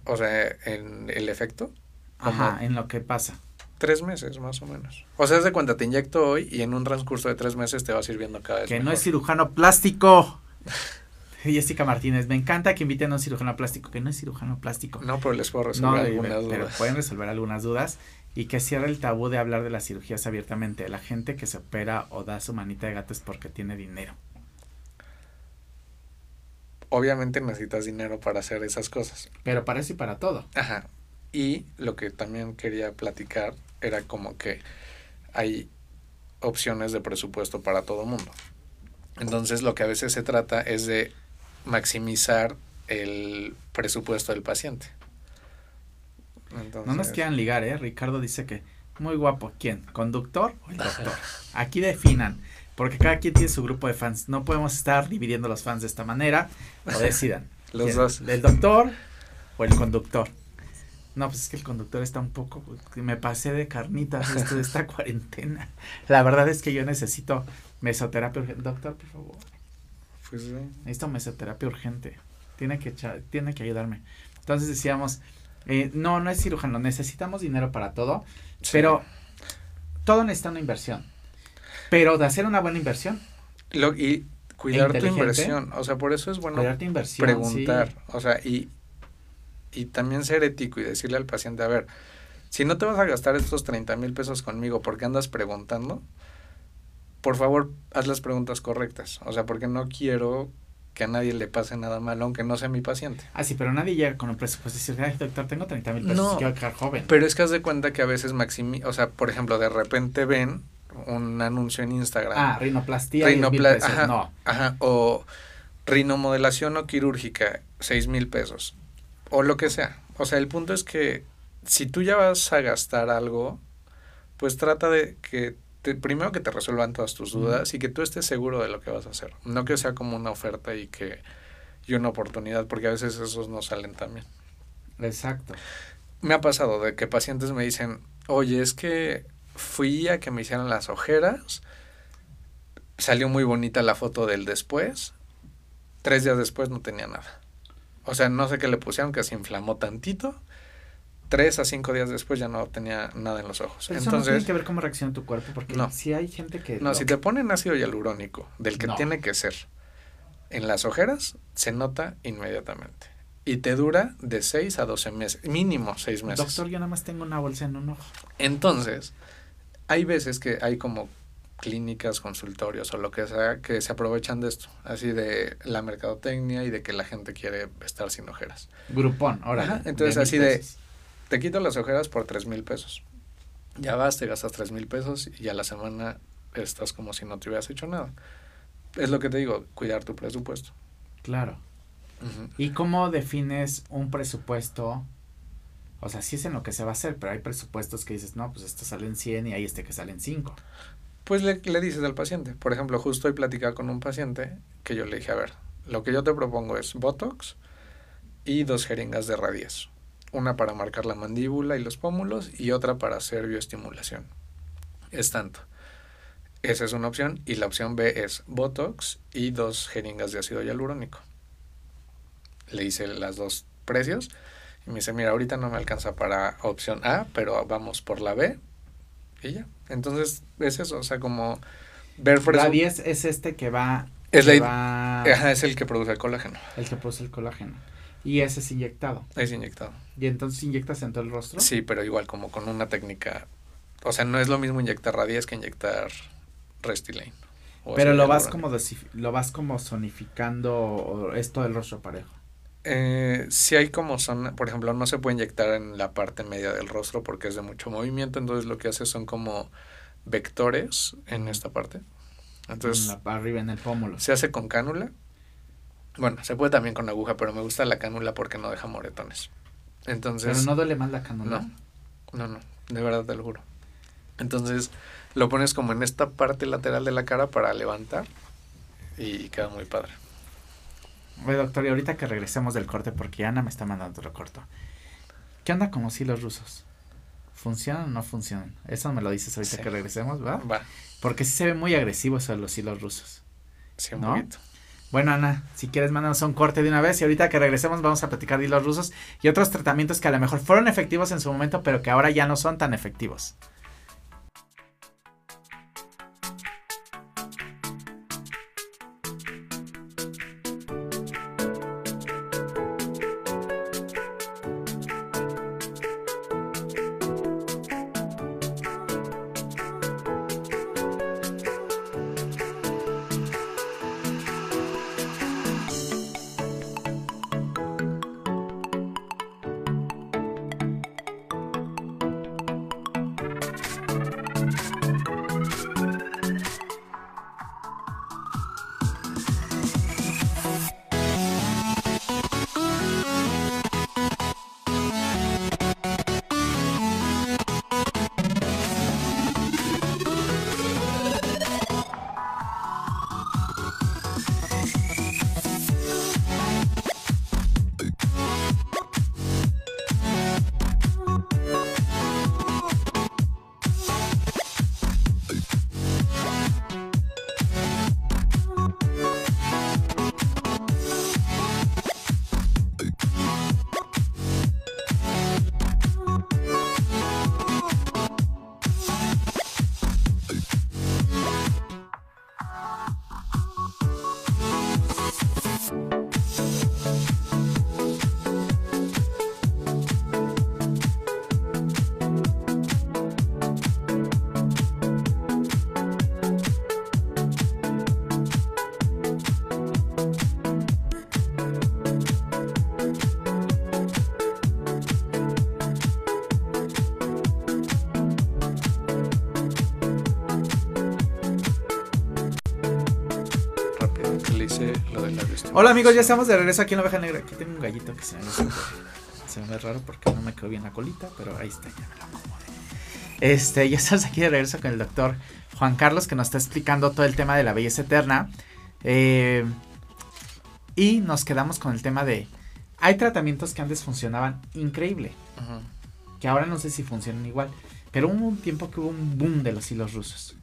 O sea, en el efecto, Ajá, en lo que pasa. tres meses más o menos. O sea, es de cuenta, te inyecto hoy y en un transcurso de tres meses te va sirviendo cada vez Que no es cirujano plástico. Jessica Martínez, me encanta que inviten a un cirujano plástico, que no es cirujano plástico. No, pero les puedo No, resolver eh, algunas pero dudas. pueden resolver algunas dudas y que cierre el tabú de hablar de las cirugías abiertamente. La gente que se opera o da su manita de gato es porque tiene dinero. Obviamente necesitas dinero para hacer esas cosas. Pero para eso y para todo. Ajá. Y lo que también quería platicar era como que hay opciones de presupuesto para todo mundo. Entonces lo que a veces se trata es de maximizar el presupuesto del paciente. Entonces, No nos quieran ligar, ¿eh? Ricardo dice que muy guapo. ¿Quién? ¿Conductor o el doctor? Aquí definan, porque cada quien tiene su grupo de fans. No podemos estar dividiendo los fans de esta manera o decidan. Los ¿Quién? dos. ¿El doctor o el conductor? No, pues es que el conductor está un poco. Me pasé de carnitas esto de esta cuarentena. La verdad es que yo necesito mesoterapia. Doctor, por favor. Pues, sí. Necesito mesoterapia urgente. Tiene que, echar- tiene que ayudarme. Entonces decíamos, eh, no, no es cirujano, necesitamos dinero para todo, Sí. pero todo necesita una inversión. Pero de hacer una buena inversión, Lo- y cuidar tu inversión. O sea, por eso es bueno preguntar, sí. o sea, y, y también ser ético y decirle al paciente, a ver, si no te vas a gastar estos 30 mil pesos conmigo porque andas preguntando, por favor, haz las preguntas correctas. O sea, porque no quiero que a nadie le pase nada malo, aunque no sea mi paciente. Ah, sí, pero nadie llega con un presupuesto y dice, ay, doctor, tengo 30 mil pesos, No. quiero quedar joven. Pero es que haz de cuenta que a veces maximi, o sea, por ejemplo, de repente ven un anuncio en Instagram. ah, rinoplastia, 10 mil Rinopla- pesos. ajá. No, Ajá, o rinomodelación o quirúrgica, seis mil pesos. O lo que sea. O sea, el punto es que si tú ya vas a gastar algo, pues trata de que te, primero que te resuelvan todas tus dudas y que tú estés seguro de lo que vas a hacer. No que sea como una oferta y que y una oportunidad, porque a veces esos no salen también. exacto. Me ha pasado de que pacientes me dicen, oye, es que fui a que me hicieran las ojeras, salió muy bonita la foto del después, tres días después no tenía nada. O sea, no sé qué le pusieron, que se inflamó tantito, tres a cinco días después ya no tenía nada en los ojos. Pero eso no tiene Entonces, que ver cómo reacciona tu cuerpo, porque No. si hay gente que... no, lo- si te ponen ácido hialurónico, del que No. tiene que ser, en las ojeras, se nota inmediatamente. Y te dura de 6 a 12 meses, mínimo 6 meses. Doctor, yo nada más tengo una bolsa en un ojo. Entonces, hay veces que hay como clínicas, consultorios o lo que sea que se aprovechan de esto, así de la mercadotecnia y de que la gente quiere estar sin ojeras. Grupón, ahora. Entonces así de- Te quito las ojeras por tres mil pesos. Ya vas, te gastas tres mil pesos y a la semana estás como si no te hubieras hecho nada. Es lo que te digo, cuidar tu presupuesto. Claro. ¿Y cómo defines un presupuesto? O sea, sí es en lo que se va a hacer, pero hay presupuestos que dices, no, pues esto sale en 100 y hay este que sale en 5. Pues le, le dices al paciente. Por ejemplo, justo hoy platicaba con un paciente que yo le dije, a ver, lo que yo te propongo es Botox y dos jeringas de radies. Una para marcar la mandíbula y los pómulos y otra para hacer bioestimulación. Es tanto. Esa es una opción y la opción B es Botox y dos jeringas de ácido hialurónico. Le hice las dos precios y me dice, mira, ahorita no me alcanza para opción A, pero vamos por la B y ya. Entonces es eso, o sea, como ver La 10 es este que va... Es, la, es el que produce el colágeno. El que produce el colágeno. Y ese es inyectado. Es inyectado. ¿Y entonces inyectas en todo el rostro? Sí, pero igual como con una técnica. O sea, no es lo mismo inyectar Radies que inyectar Restylane. Pero lo vas como lo vas como zonificando esto del rostro parejo. Eh, si hay como zona, por ejemplo, no se puede inyectar en la parte media del rostro porque es de mucho movimiento, entonces lo que hace son como vectores en esta parte. Entonces, en la, arriba en el pómulo. Se hace con cánula bueno, se puede también con aguja, pero me gusta la cánula porque no deja moretones. Entonces. Pero no duele más la cánula. No, no, no, de verdad te lo juro. Entonces lo pones como en esta parte lateral de la cara para levantar y queda muy padre. Oye, doctor, y ahorita que regresemos del corte, porque Ana me está mandando otro corto. ¿Qué onda con los hilos rusos? ¿Funcionan o no funcionan? Eso me lo dices ahorita que regresemos, ¿va? Va. Porque sí se ve muy agresivo eso de los hilos rusos. Sí, un poquito. Bueno, Ana, si quieres, mándanos un corte de una vez y ahorita que regresemos vamos a platicar de hilos rusos y otros tratamientos que a lo mejor fueron efectivos en su momento, pero que ahora ya no son tan efectivos. Hola amigos, ya estamos de regreso aquí en la oveja negra. Aquí tengo un gallito que se me, se me ve raro porque no me quedó bien la colita, pero ahí está, ya me lo acomodé. Este, ya estamos aquí de regreso con el doctor Juan Carlos que nos está explicando todo el tema de la belleza eterna. Eh, y nos quedamos con el tema de... Hay tratamientos que antes funcionaban increíble. Que ahora no sé si funcionan igual. Pero hubo un tiempo que hubo un boom de los hilos rusos.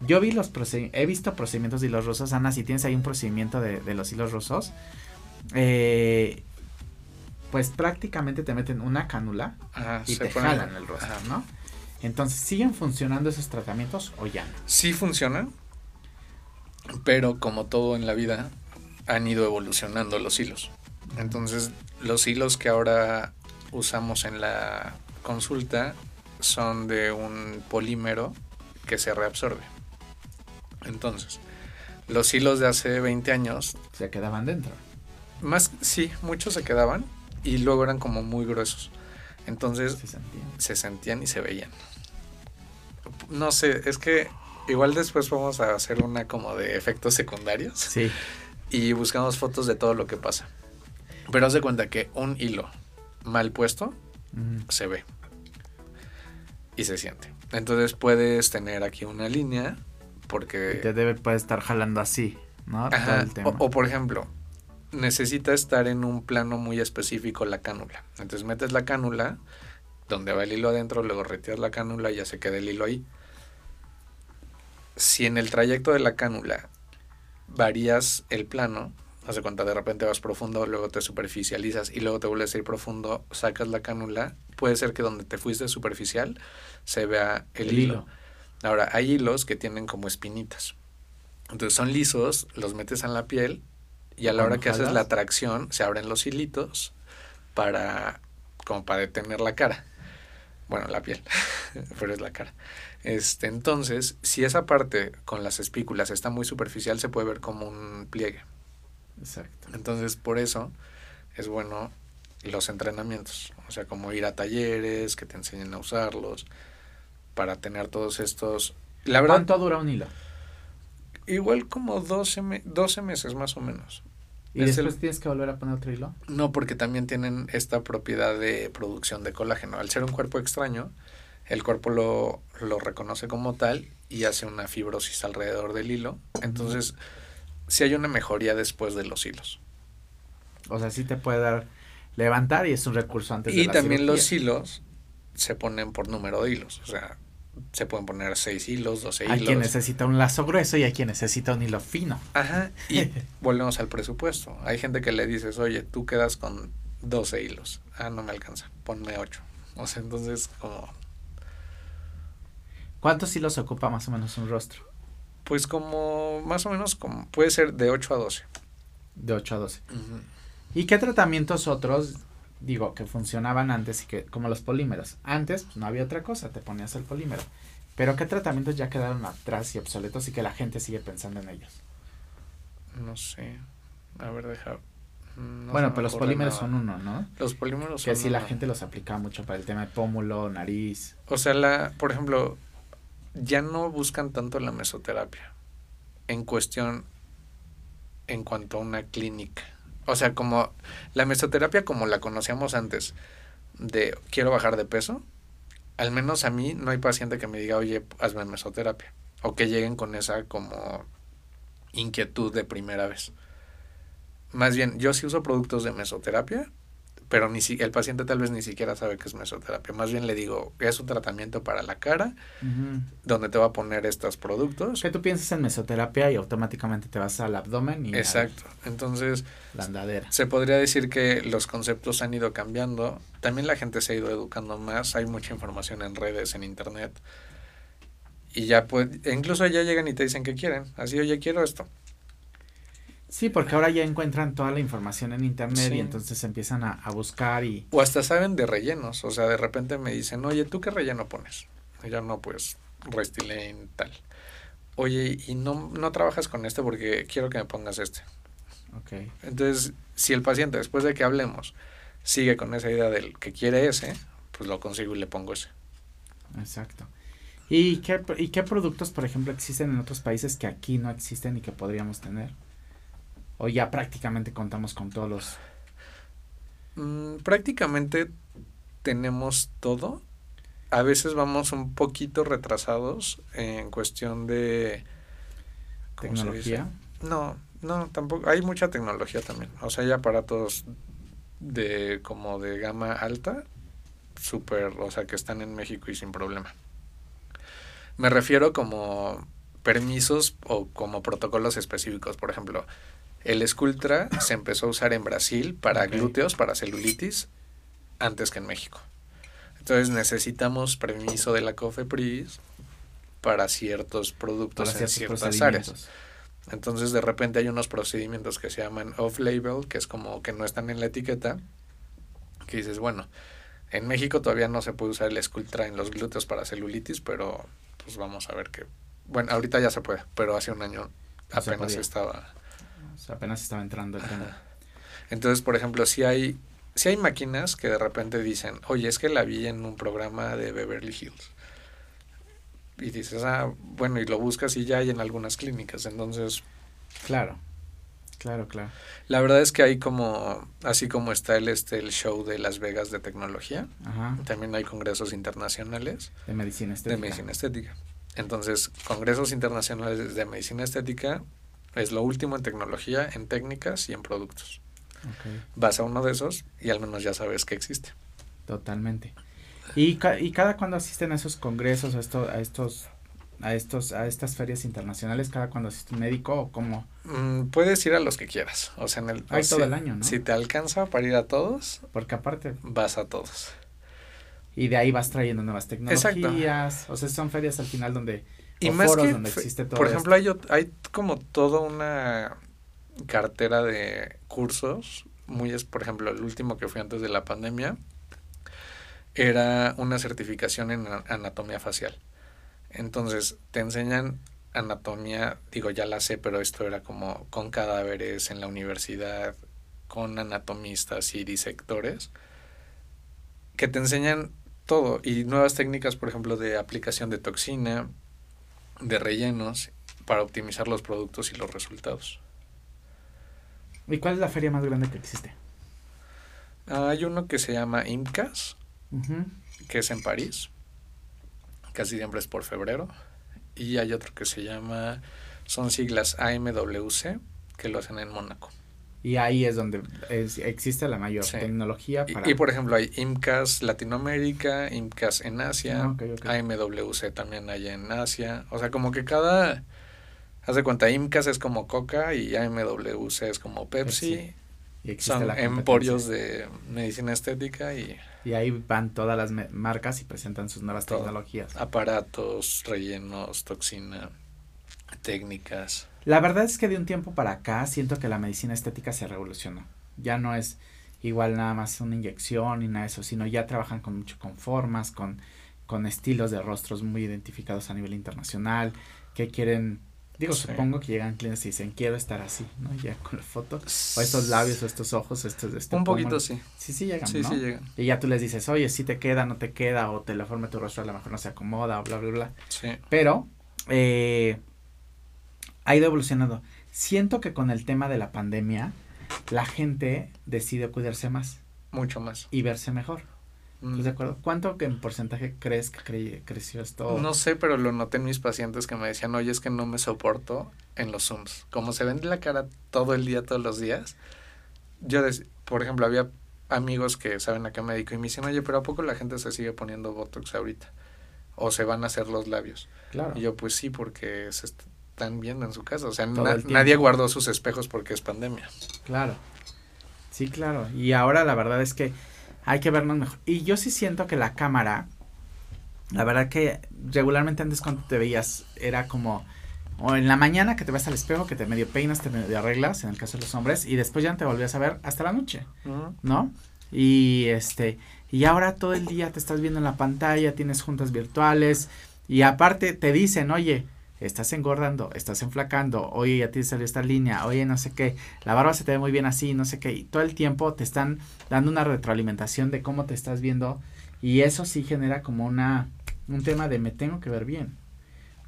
Yo vi los he visto procedimientos de hilos rusos. Ana, si tienes ahí un procedimiento de, los hilos rusos, eh, pues prácticamente te meten una cánula y te jalan el rostro, ¿no? Entonces, ¿siguen funcionando esos tratamientos o ya no? Sí funcionan, pero como todo en la vida, han ido evolucionando los hilos. Entonces, los hilos que ahora usamos en la consulta son de un polímero que se reabsorbe. Entonces, los hilos de hace 20 años... Se quedaban dentro. Más, sí, muchos se quedaban y luego eran como muy gruesos. Entonces se sentían. y se veían. No sé, es que igual después vamos a hacer una como de efectos secundarios. Sí. Y buscamos fotos de todo lo que pasa. Pero haz de cuenta que un hilo mal puesto se ve y se siente. Entonces puedes tener aquí una línea porque... te debe puede estar jalando así, ¿no? O, por ejemplo, necesita estar en un plano muy específico la cánula. Entonces metes la cánula donde va el hilo adentro, luego retiras la cánula y ya se queda el hilo ahí. Si en el trayecto de la cánula varías el plano, hace cuenta de repente vas profundo, luego te superficializas y luego te vuelves a ir profundo, sacas la cánula, puede ser que donde te fuiste superficial se vea el, hilo. Ahora, hay hilos que tienen como espinitas. Entonces son lisos, los metes en la piel y a la hora que haces la tracción se abren los hilitos para como para detener la cara. Bueno, la piel, pero es la cara. Este, entonces, si esa parte con las espículas está muy superficial, se puede ver como un pliegue. Exacto. Entonces, por eso es bueno los entrenamientos, o sea, como ir a talleres, que te enseñen a usarlos, para tener todos estos... La verdad, ¿Cuánto dura un hilo? Igual como 12, 12 meses más o menos. ¿Y después tienes que volver a poner otro hilo? No, porque también tienen esta propiedad de producción de colágeno. Al ser un cuerpo extraño, el cuerpo lo, lo reconoce como tal y hace una fibrosis alrededor del hilo. Entonces, sí hay una mejoría después de los hilos. O sea, sí te puede dar levantar y es un recurso antes y de la también los hilos se ponen por número de hilos. O sea, se pueden poner seis hilos, doce hilos. Hay quien necesita un lazo grueso y hay quien necesita un hilo fino. Ajá. Y volvemos al presupuesto. Hay gente que le dices, oye, tú quedas con 12 hilos. Ah, no me alcanza. Ponme ocho. O sea, entonces como... ¿Cuántos hilos ocupa más o menos un rostro? Pues como, más o menos, como puede ser de 8 a 12. De 8 a 12. ¿Y qué tratamientos otros digo, que funcionaban antes y que, como los polímeros. Antes, pues no había otra cosa, te ponías el polímero. Pero ¿qué tratamientos ya quedaron atrás y obsoletos y que la gente sigue pensando en ellos? No sé. A ver, deja. bueno, pero los polímeros son uno, ¿no? Los polímeros que son Que sí, la gente los aplicaba mucho para el tema de pómulo, nariz. O sea, la, por ejemplo, ya no buscan tanto la mesoterapia en cuestión en cuanto a una clínica. O sea, como la mesoterapia como la conocíamos antes, de quiero bajar de peso, al menos a mí no hay paciente que me diga, oye, hazme mesoterapia. O que lleguen con esa como inquietud de primera vez. Más bien, yo sí uso productos de mesoterapia, pero ni si, el paciente tal vez ni siquiera sabe que es mesoterapia. Más bien le digo, es un tratamiento para la cara, donde te va a poner estos productos. Que tú piensas en mesoterapia y automáticamente te vas al abdomen y... Exacto. Entonces... La andadera. Se podría decir que los conceptos han ido cambiando. También la gente se ha ido educando más. Hay mucha información en redes, en internet. Y ya pues, incluso ya llegan y te dicen que quieren. Así, oye, quiero esto. Sí, porque ahora ya encuentran toda la información en internet y entonces empiezan a, buscar y... O hasta saben de rellenos, o sea, de repente me dicen, oye, ¿tú qué relleno pones? Y yo no, pues, Restylane, tal. Oye, y no, no trabajas con este porque quiero que me pongas este. Ok. Entonces, si el paciente, después de que hablemos, sigue con esa idea del que quiere ese, pues lo consigo y le pongo ese. Exacto. ¿Y qué, ¿Y qué productos, por ejemplo, existen en otros países que aquí no existen y que podríamos tener? ¿O ya prácticamente contamos con todos los...? Mm, prácticamente tenemos todo. A veces vamos un poquito retrasados en cuestión de... ¿Tecnología? No, no, tampoco. Hay mucha tecnología también. O sea, hay aparatos de como de gama alta, súper, o sea, que están en México y sin problema. Me refiero como permisos o como protocolos específicos. Por ejemplo, el Sculptra se empezó a usar en Brasil para glúteos, para celulitis, antes que en México. Entonces necesitamos permiso de la COFEPRIS para ciertos productos en ciertas áreas. Entonces de repente hay unos procedimientos que se llaman off-label, que es como que no están en la etiqueta, que dices, bueno, en México todavía no se puede usar el Sculptra en los glúteos para celulitis, pero pues vamos a ver que, bueno, ahorita ya se puede, pero hace un año apenas estaba apenas estaba entrando el tema. Entonces, por ejemplo, si hay, si hay máquinas que de repente dicen, oye, es que la vi en un programa de Beverly Hills. Y dices, ah, bueno, y lo buscas y ya hay en algunas clínicas. Entonces. Claro. Claro, claro. La verdad es que hay como, así como está el, este, el show de Las Vegas de tecnología, también hay congresos internacionales. De medicina estética. De medicina estética. Entonces, congresos internacionales de medicina estética Es lo último en tecnología, en técnicas y en productos. Vas a uno de esos y al menos ya sabes que existe. Totalmente. ¿Y, y cada cuando asisten a esos congresos, a, esto, a estos a estos a estas ferias internacionales cada cuando asiste un médico o cómo mm, puedes ir a los que quieras. O sea en el hay todo el año no si te alcanza para ir a todos porque aparte vas a todos. y de ahí vas trayendo nuevas tecnologías. O sea son ferias al final donde y más que, donde existe todo por ejemplo hay hay como toda una cartera de cursos muy es por ejemplo el último que fui antes de la pandemia era una certificación en anatomía facial. Entonces te enseñan anatomía, digo, ya la sé, pero esto era como con cadáveres en la universidad, con anatomistas y disectores, que te enseñan todo. Y nuevas técnicas, por ejemplo, de aplicación de toxina, de rellenos, para optimizar los productos y los resultados. ¿Y cuál es la feria más grande que existe? Hay uno que se llama IMCAS, que es en París casi siempre es por febrero. Y hay otro que se llama, son siglas AMWC, que lo hacen en Mónaco. Y ahí es donde existe la mayor tecnología para... Y, por ejemplo hay IMCAS Latinoamérica, IMCAS en Asia, ah, AMWC también hay en Asia. O sea, como que cada... Haz de cuenta, IMCAS es como Coca y AMWC es como Pepsi. Son emporios de medicina estética y y ahí van todas las marcas y presentan sus nuevas tecnologías. Aparatos, rellenos, toxina, técnicas. La verdad es que de un tiempo para acá siento que la medicina estética se revolucionó. Ya no es igual nada más una inyección y nada de eso, sino ya trabajan con mucho con formas, con, con estilos de rostros muy identificados a nivel internacional, que quieren Digo, supongo que llegan clientes y dicen, quiero estar así, ¿no? Ya con la foto, o estos labios, o estos ojos, estos, este Un poquito sí. Sí, sí llegan, sí, Sí llegan. Y ya tú les dices, oye, si te queda, no te queda, o te la forma de tu rostro a lo mejor no se acomoda, o bla, bla, bla. Sí. Pero, eh, ha ido evolucionando. Siento que con el tema de la pandemia, la gente decide cuidarse más. Mucho más. Y verse mejor. Mm. de acuerdo? ¿Cuánto en porcentaje crees que creció esto? No sé, pero lo noté en mis pacientes que me decían, oye, es que no me soporto en los Zooms. Como se vende la cara todo el día, todos los días. Yo, por ejemplo, había amigos que saben a qué médico y me dicen, oye, pero ¿a poco la gente se sigue poniendo Botox ahorita? O se van a hacer los labios. Claro. Y yo, pues sí, porque se están viendo en su casa. O sea, nadie guardó sus espejos porque es pandemia. Claro. Sí, claro. Y ahora la verdad es que hay que vernos mejor. Y yo sí siento que la cámara, la verdad que regularmente antes cuando te veías era como o en la mañana que te ves al espejo, que te medio peinas, te medio arreglas, en el caso de los hombres, y después ya no te volvías a ver hasta la noche, ¿no? Y este, y ahora todo el día te estás viendo en la pantalla, tienes juntas virtuales, y aparte te dicen, oye, estás engordando, estás enflacando, oye, ya tienes salió esta línea, oye, no sé qué, la barba se te ve muy bien así, no sé qué, y todo el tiempo te están dando una retroalimentación de cómo te estás viendo y eso sí genera como una, un tema de me tengo que ver bien,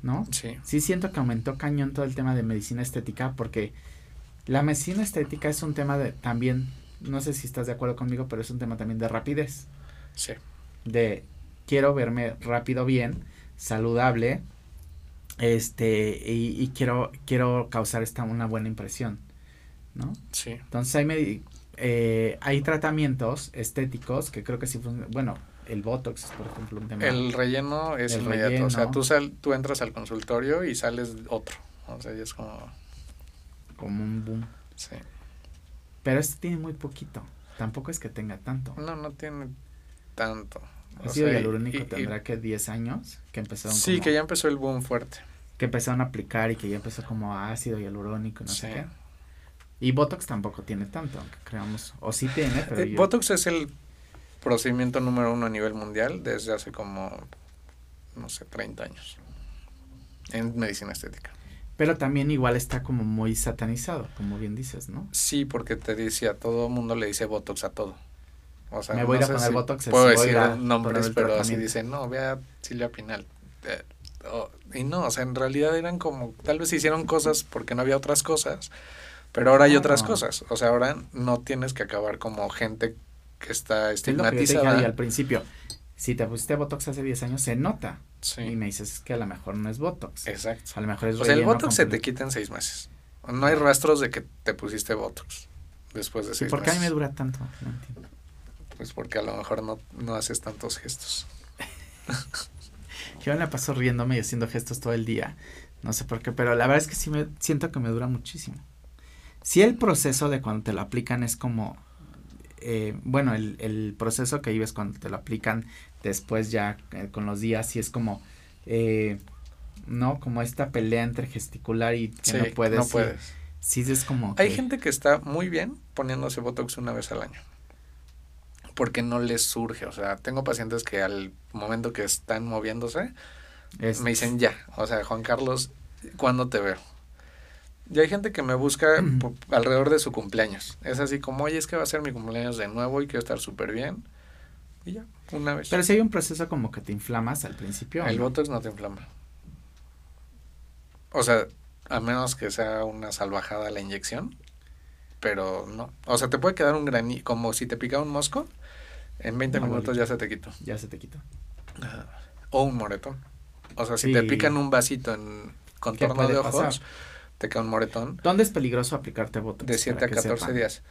¿no? Sí. Sí siento que aumentó cañón todo el tema de medicina estética porque la medicina estética es un tema de también, no sé si estás de acuerdo conmigo, pero es un tema también de rapidez. Sí. De quiero verme rápido bien, saludable, este y, quiero quiero causar esta una buena impresión no sí. Entonces hay eh, hay tratamientos estéticos que creo que sí bueno el botox es por ejemplo un tema. El relleno es inmediato o sea tú sal, tú entras al consultorio y sales otro o sea es como como un boom. Sí. Pero este tiene muy poquito tampoco es que tenga tanto. No no tiene tanto ácido hialurónico tendrá que 10 años que empezaron Sí, que ya empezó el boom fuerte. Que empezaron a aplicar y que ya empezó como ácido hialurónico, no sé qué. Y Botox tampoco tiene tanto, aunque creamos, o sí tiene, pero eh, Botox es el procedimiento número uno a nivel mundial desde hace como, no sé, 30 años. En medicina estética. Pero también igual está como muy satanizado, como bien dices, ¿no? Sí, porque te dice a todo mundo le dice Botox a todo. O sea, me voy a poner Botox. Puedo decir nombres, pero así dicen, no, vea Silvia Pinal. Eh, y no, o sea, en realidad eran como, tal vez hicieron cosas porque no había otras cosas, pero ahora hay otras cosas. O sea, ahora no tienes que acabar como gente que está estigmatizada. al principio, si te pusiste Botox hace 10 años, se nota. Sí. Y me dices que a lo mejor no es Botox. Exacto. A lo mejor es O sea, el Botox se te quita en seis meses. No hay rastros de que te pusiste Botox después de ¿Y seis por qué a mí me meses. dura tanto? No entiendo. Pues porque a lo mejor no, no haces tantos gestos. Yo me la paso riéndome y haciendo gestos todo el día. No sé por qué, pero la verdad es que sí me siento que me dura muchísimo. Si el proceso de cuando te lo aplican es como, eh, bueno, el, el proceso que vives cuando te lo aplican después ya eh, con los días, sí es como, eh, no, como esta pelea entre gesticular y que Sí, no puedes. no sí- puedes. Sí, es como. Hay que- gente que está muy bien poniéndose Botox una vez al año. Porque no les surge. O sea, tengo pacientes que al momento que están moviéndose, es- me dicen ya. O sea, Juan Carlos, ¿cuándo te veo? Y hay gente que me busca alrededor de su cumpleaños. Es así como, oye, es que va a ser mi cumpleaños de nuevo y quiero estar súper bien. Y ya, una vez. Pero si hay un proceso como que te inflamas al principio. ¿o El no? Botox no te inflama. O sea, a menos que sea una salvajada la inyección. Pero no. O sea, te puede quedar un granito, como si te pica un mosco. En 20 Una minutos ya se te quitó. Ya se te quitó. O un moretón. O sea, si Sí. te pican un vasito en contorno de ojos, pasar? te queda un moretón ¿Dónde es peligroso aplicarte Botox? de 7 Para a que 14 sepan. días.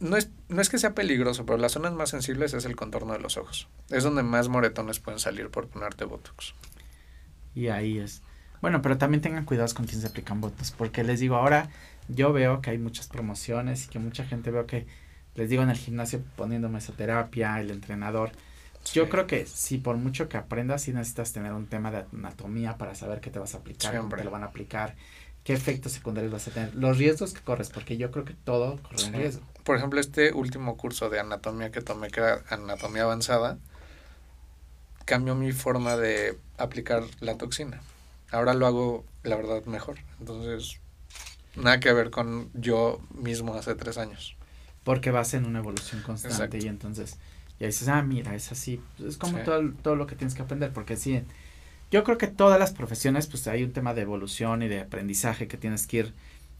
No es, no es que sea peligroso, pero las zonas más sensibles es el contorno de los ojos. Es donde más moretones pueden salir por ponerte Botox. Y ahí es. Bueno, pero también tengan cuidados con quien se aplican Botox, porque les digo, ahora yo veo que hay muchas promociones y que mucha gente veo que, les digo en el gimnasio poniendo mesoterapia, el entrenador. Yo creo que si por mucho que aprendas, sí necesitas tener un tema de anatomía para saber qué te vas a aplicar, cómo Siempre. te lo van a aplicar, qué efectos secundarios vas a tener, los riesgos que corres, porque yo creo que todo corre un Sí. riesgo. Por ejemplo, este último curso de anatomía que tomé, que era anatomía avanzada, cambió mi forma de aplicar la toxina. Ahora lo hago, la verdad, mejor. Entonces, nada que ver con yo mismo hace tres años. Porque vas en una evolución constante Exacto. y entonces ya dices, ah, mira, es así, es como Sí. todo, todo lo que tienes que aprender, porque sí, yo creo que todas las profesiones, pues hay un tema de evolución y de aprendizaje que tienes que ir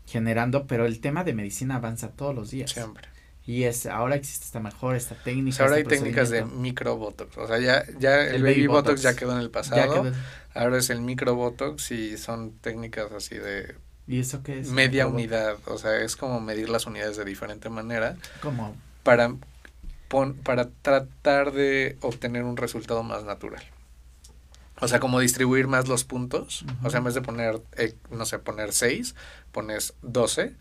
generando, pero el tema de medicina avanza todos los días. Siempre. Y es, ahora existe esta mejor, esta O técnica. sea, ahora hay este técnicas de procedimiento. micro botox. O sea, ya, ya el, El baby, baby botox, botox. ya quedó en el pasado. quedó- Ahora es el micro botox y son técnicas así de ¿Y eso qué es? media unidad. O sea, es como medir las unidades de diferente manera. Como, para, pon- para tratar de obtener un resultado más natural. O sea, como distribuir más los puntos. O sea, en vez de poner, eh, no sé, poner 6, pones 12,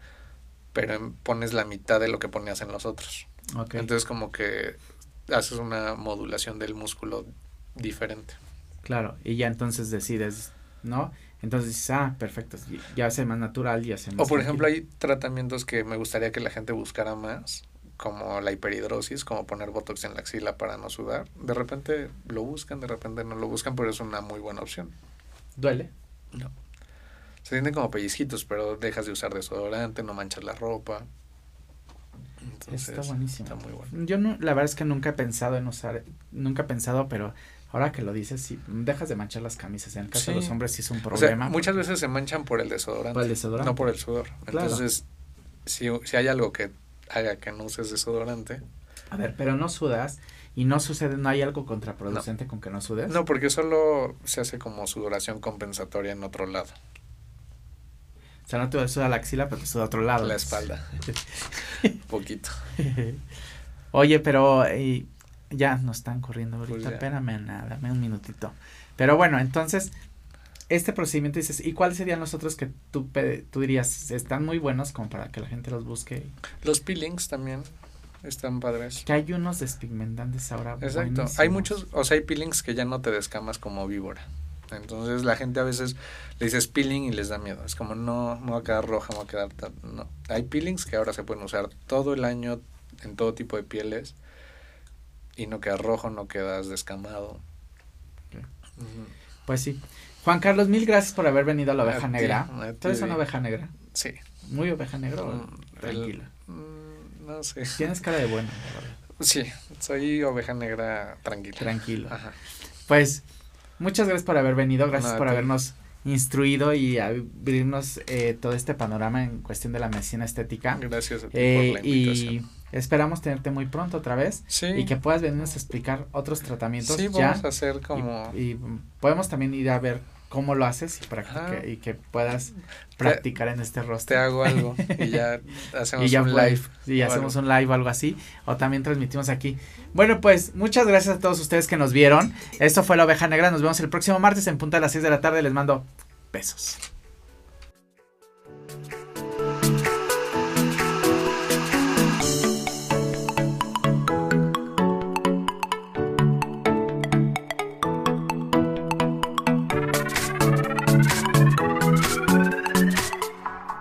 pero pones la mitad de lo que ponías en los otros. ok. Entonces, como que haces una modulación del músculo diferente. Claro, y ya entonces decides, ¿no? Entonces dices, ah, perfecto, ya sé más natural, ya sé más O, por ejemplo, hay tratamientos que me gustaría que la gente buscara más, como la hiperhidrosis, como poner botox en la axila para no sudar. De repente lo buscan, de repente no lo buscan, pero es una muy buena opción. ¿Duele? Se sienten como pellizquitos, pero dejas de usar desodorante, no manchas la ropa. Entonces, está buenísimo. Está muy bueno. Yo no, la verdad es que nunca he pensado en usar, nunca he pensado, pero ahora que lo dices, sí, dejas de manchar las camisas. En el caso de los hombres sí es un O sea, problema. muchas veces se manchan por el desodorante, Por el desodorante. no por el sudor. Claro. Entonces, si, si hay algo que haga que no uses desodorante, A ver, pero no sudas y no sucede, no hay algo contraproducente con que no sudes. no, porque solo se hace como sudoración compensatoria en otro lado, O sea, no te suda la axila, pero te suda a otro lado. la espalda. Poquito. Oye, pero eh, ya nos están corriendo ahorita, Pues espérame nada, dame un minutito. Pero bueno, entonces, este procedimiento dices, ¿y cuáles serían los otros que tú, tú dirías están muy buenos como para que la gente los busque? Los peelings también están padres. Que hay unos despigmentantes ahora. Exacto. Hay muchos, o sea, hay peelings que ya no te descamas como víbora. Entonces la gente a veces le dices peeling y les da miedo. Es como, no, me va a quedar roja, me va a quedar... tan-". No. Hay peelings que ahora se pueden usar todo el año en todo tipo de pieles y no quedas rojo, no quedas descamado. Pues sí. Juan Carlos, mil gracias por haber venido a la oveja negra. a ¿Tú eres una oveja negra? Sí. ¿Muy oveja negra o Mm, tranquila? mm, no sé. Tienes cara de buena, la. Sí, soy oveja negra tranquila. Tranquilo. Ajá. Pues muchas gracias por haber venido, gracias No, por habernos instruido y abrirnos eh, todo este panorama en cuestión de la medicina estética. Gracias a ti Eh, por la y invitación. Esperamos tenerte muy pronto otra vez Sí. y que puedas venirnos a explicar otros tratamientos Sí, ya. vamos a hacer como... Y, y, podemos también ir a ver cómo lo haces y, practica, y que puedas practicar en este rostro. Te hago algo y ya hacemos un live. Y hacemos un live o algo así. O también transmitimos aquí. Bueno, pues muchas gracias a todos ustedes que nos vieron. Esto fue La Oveja Negra. Nos vemos el próximo martes en punto de las 6 de la tarde. Les mando besos.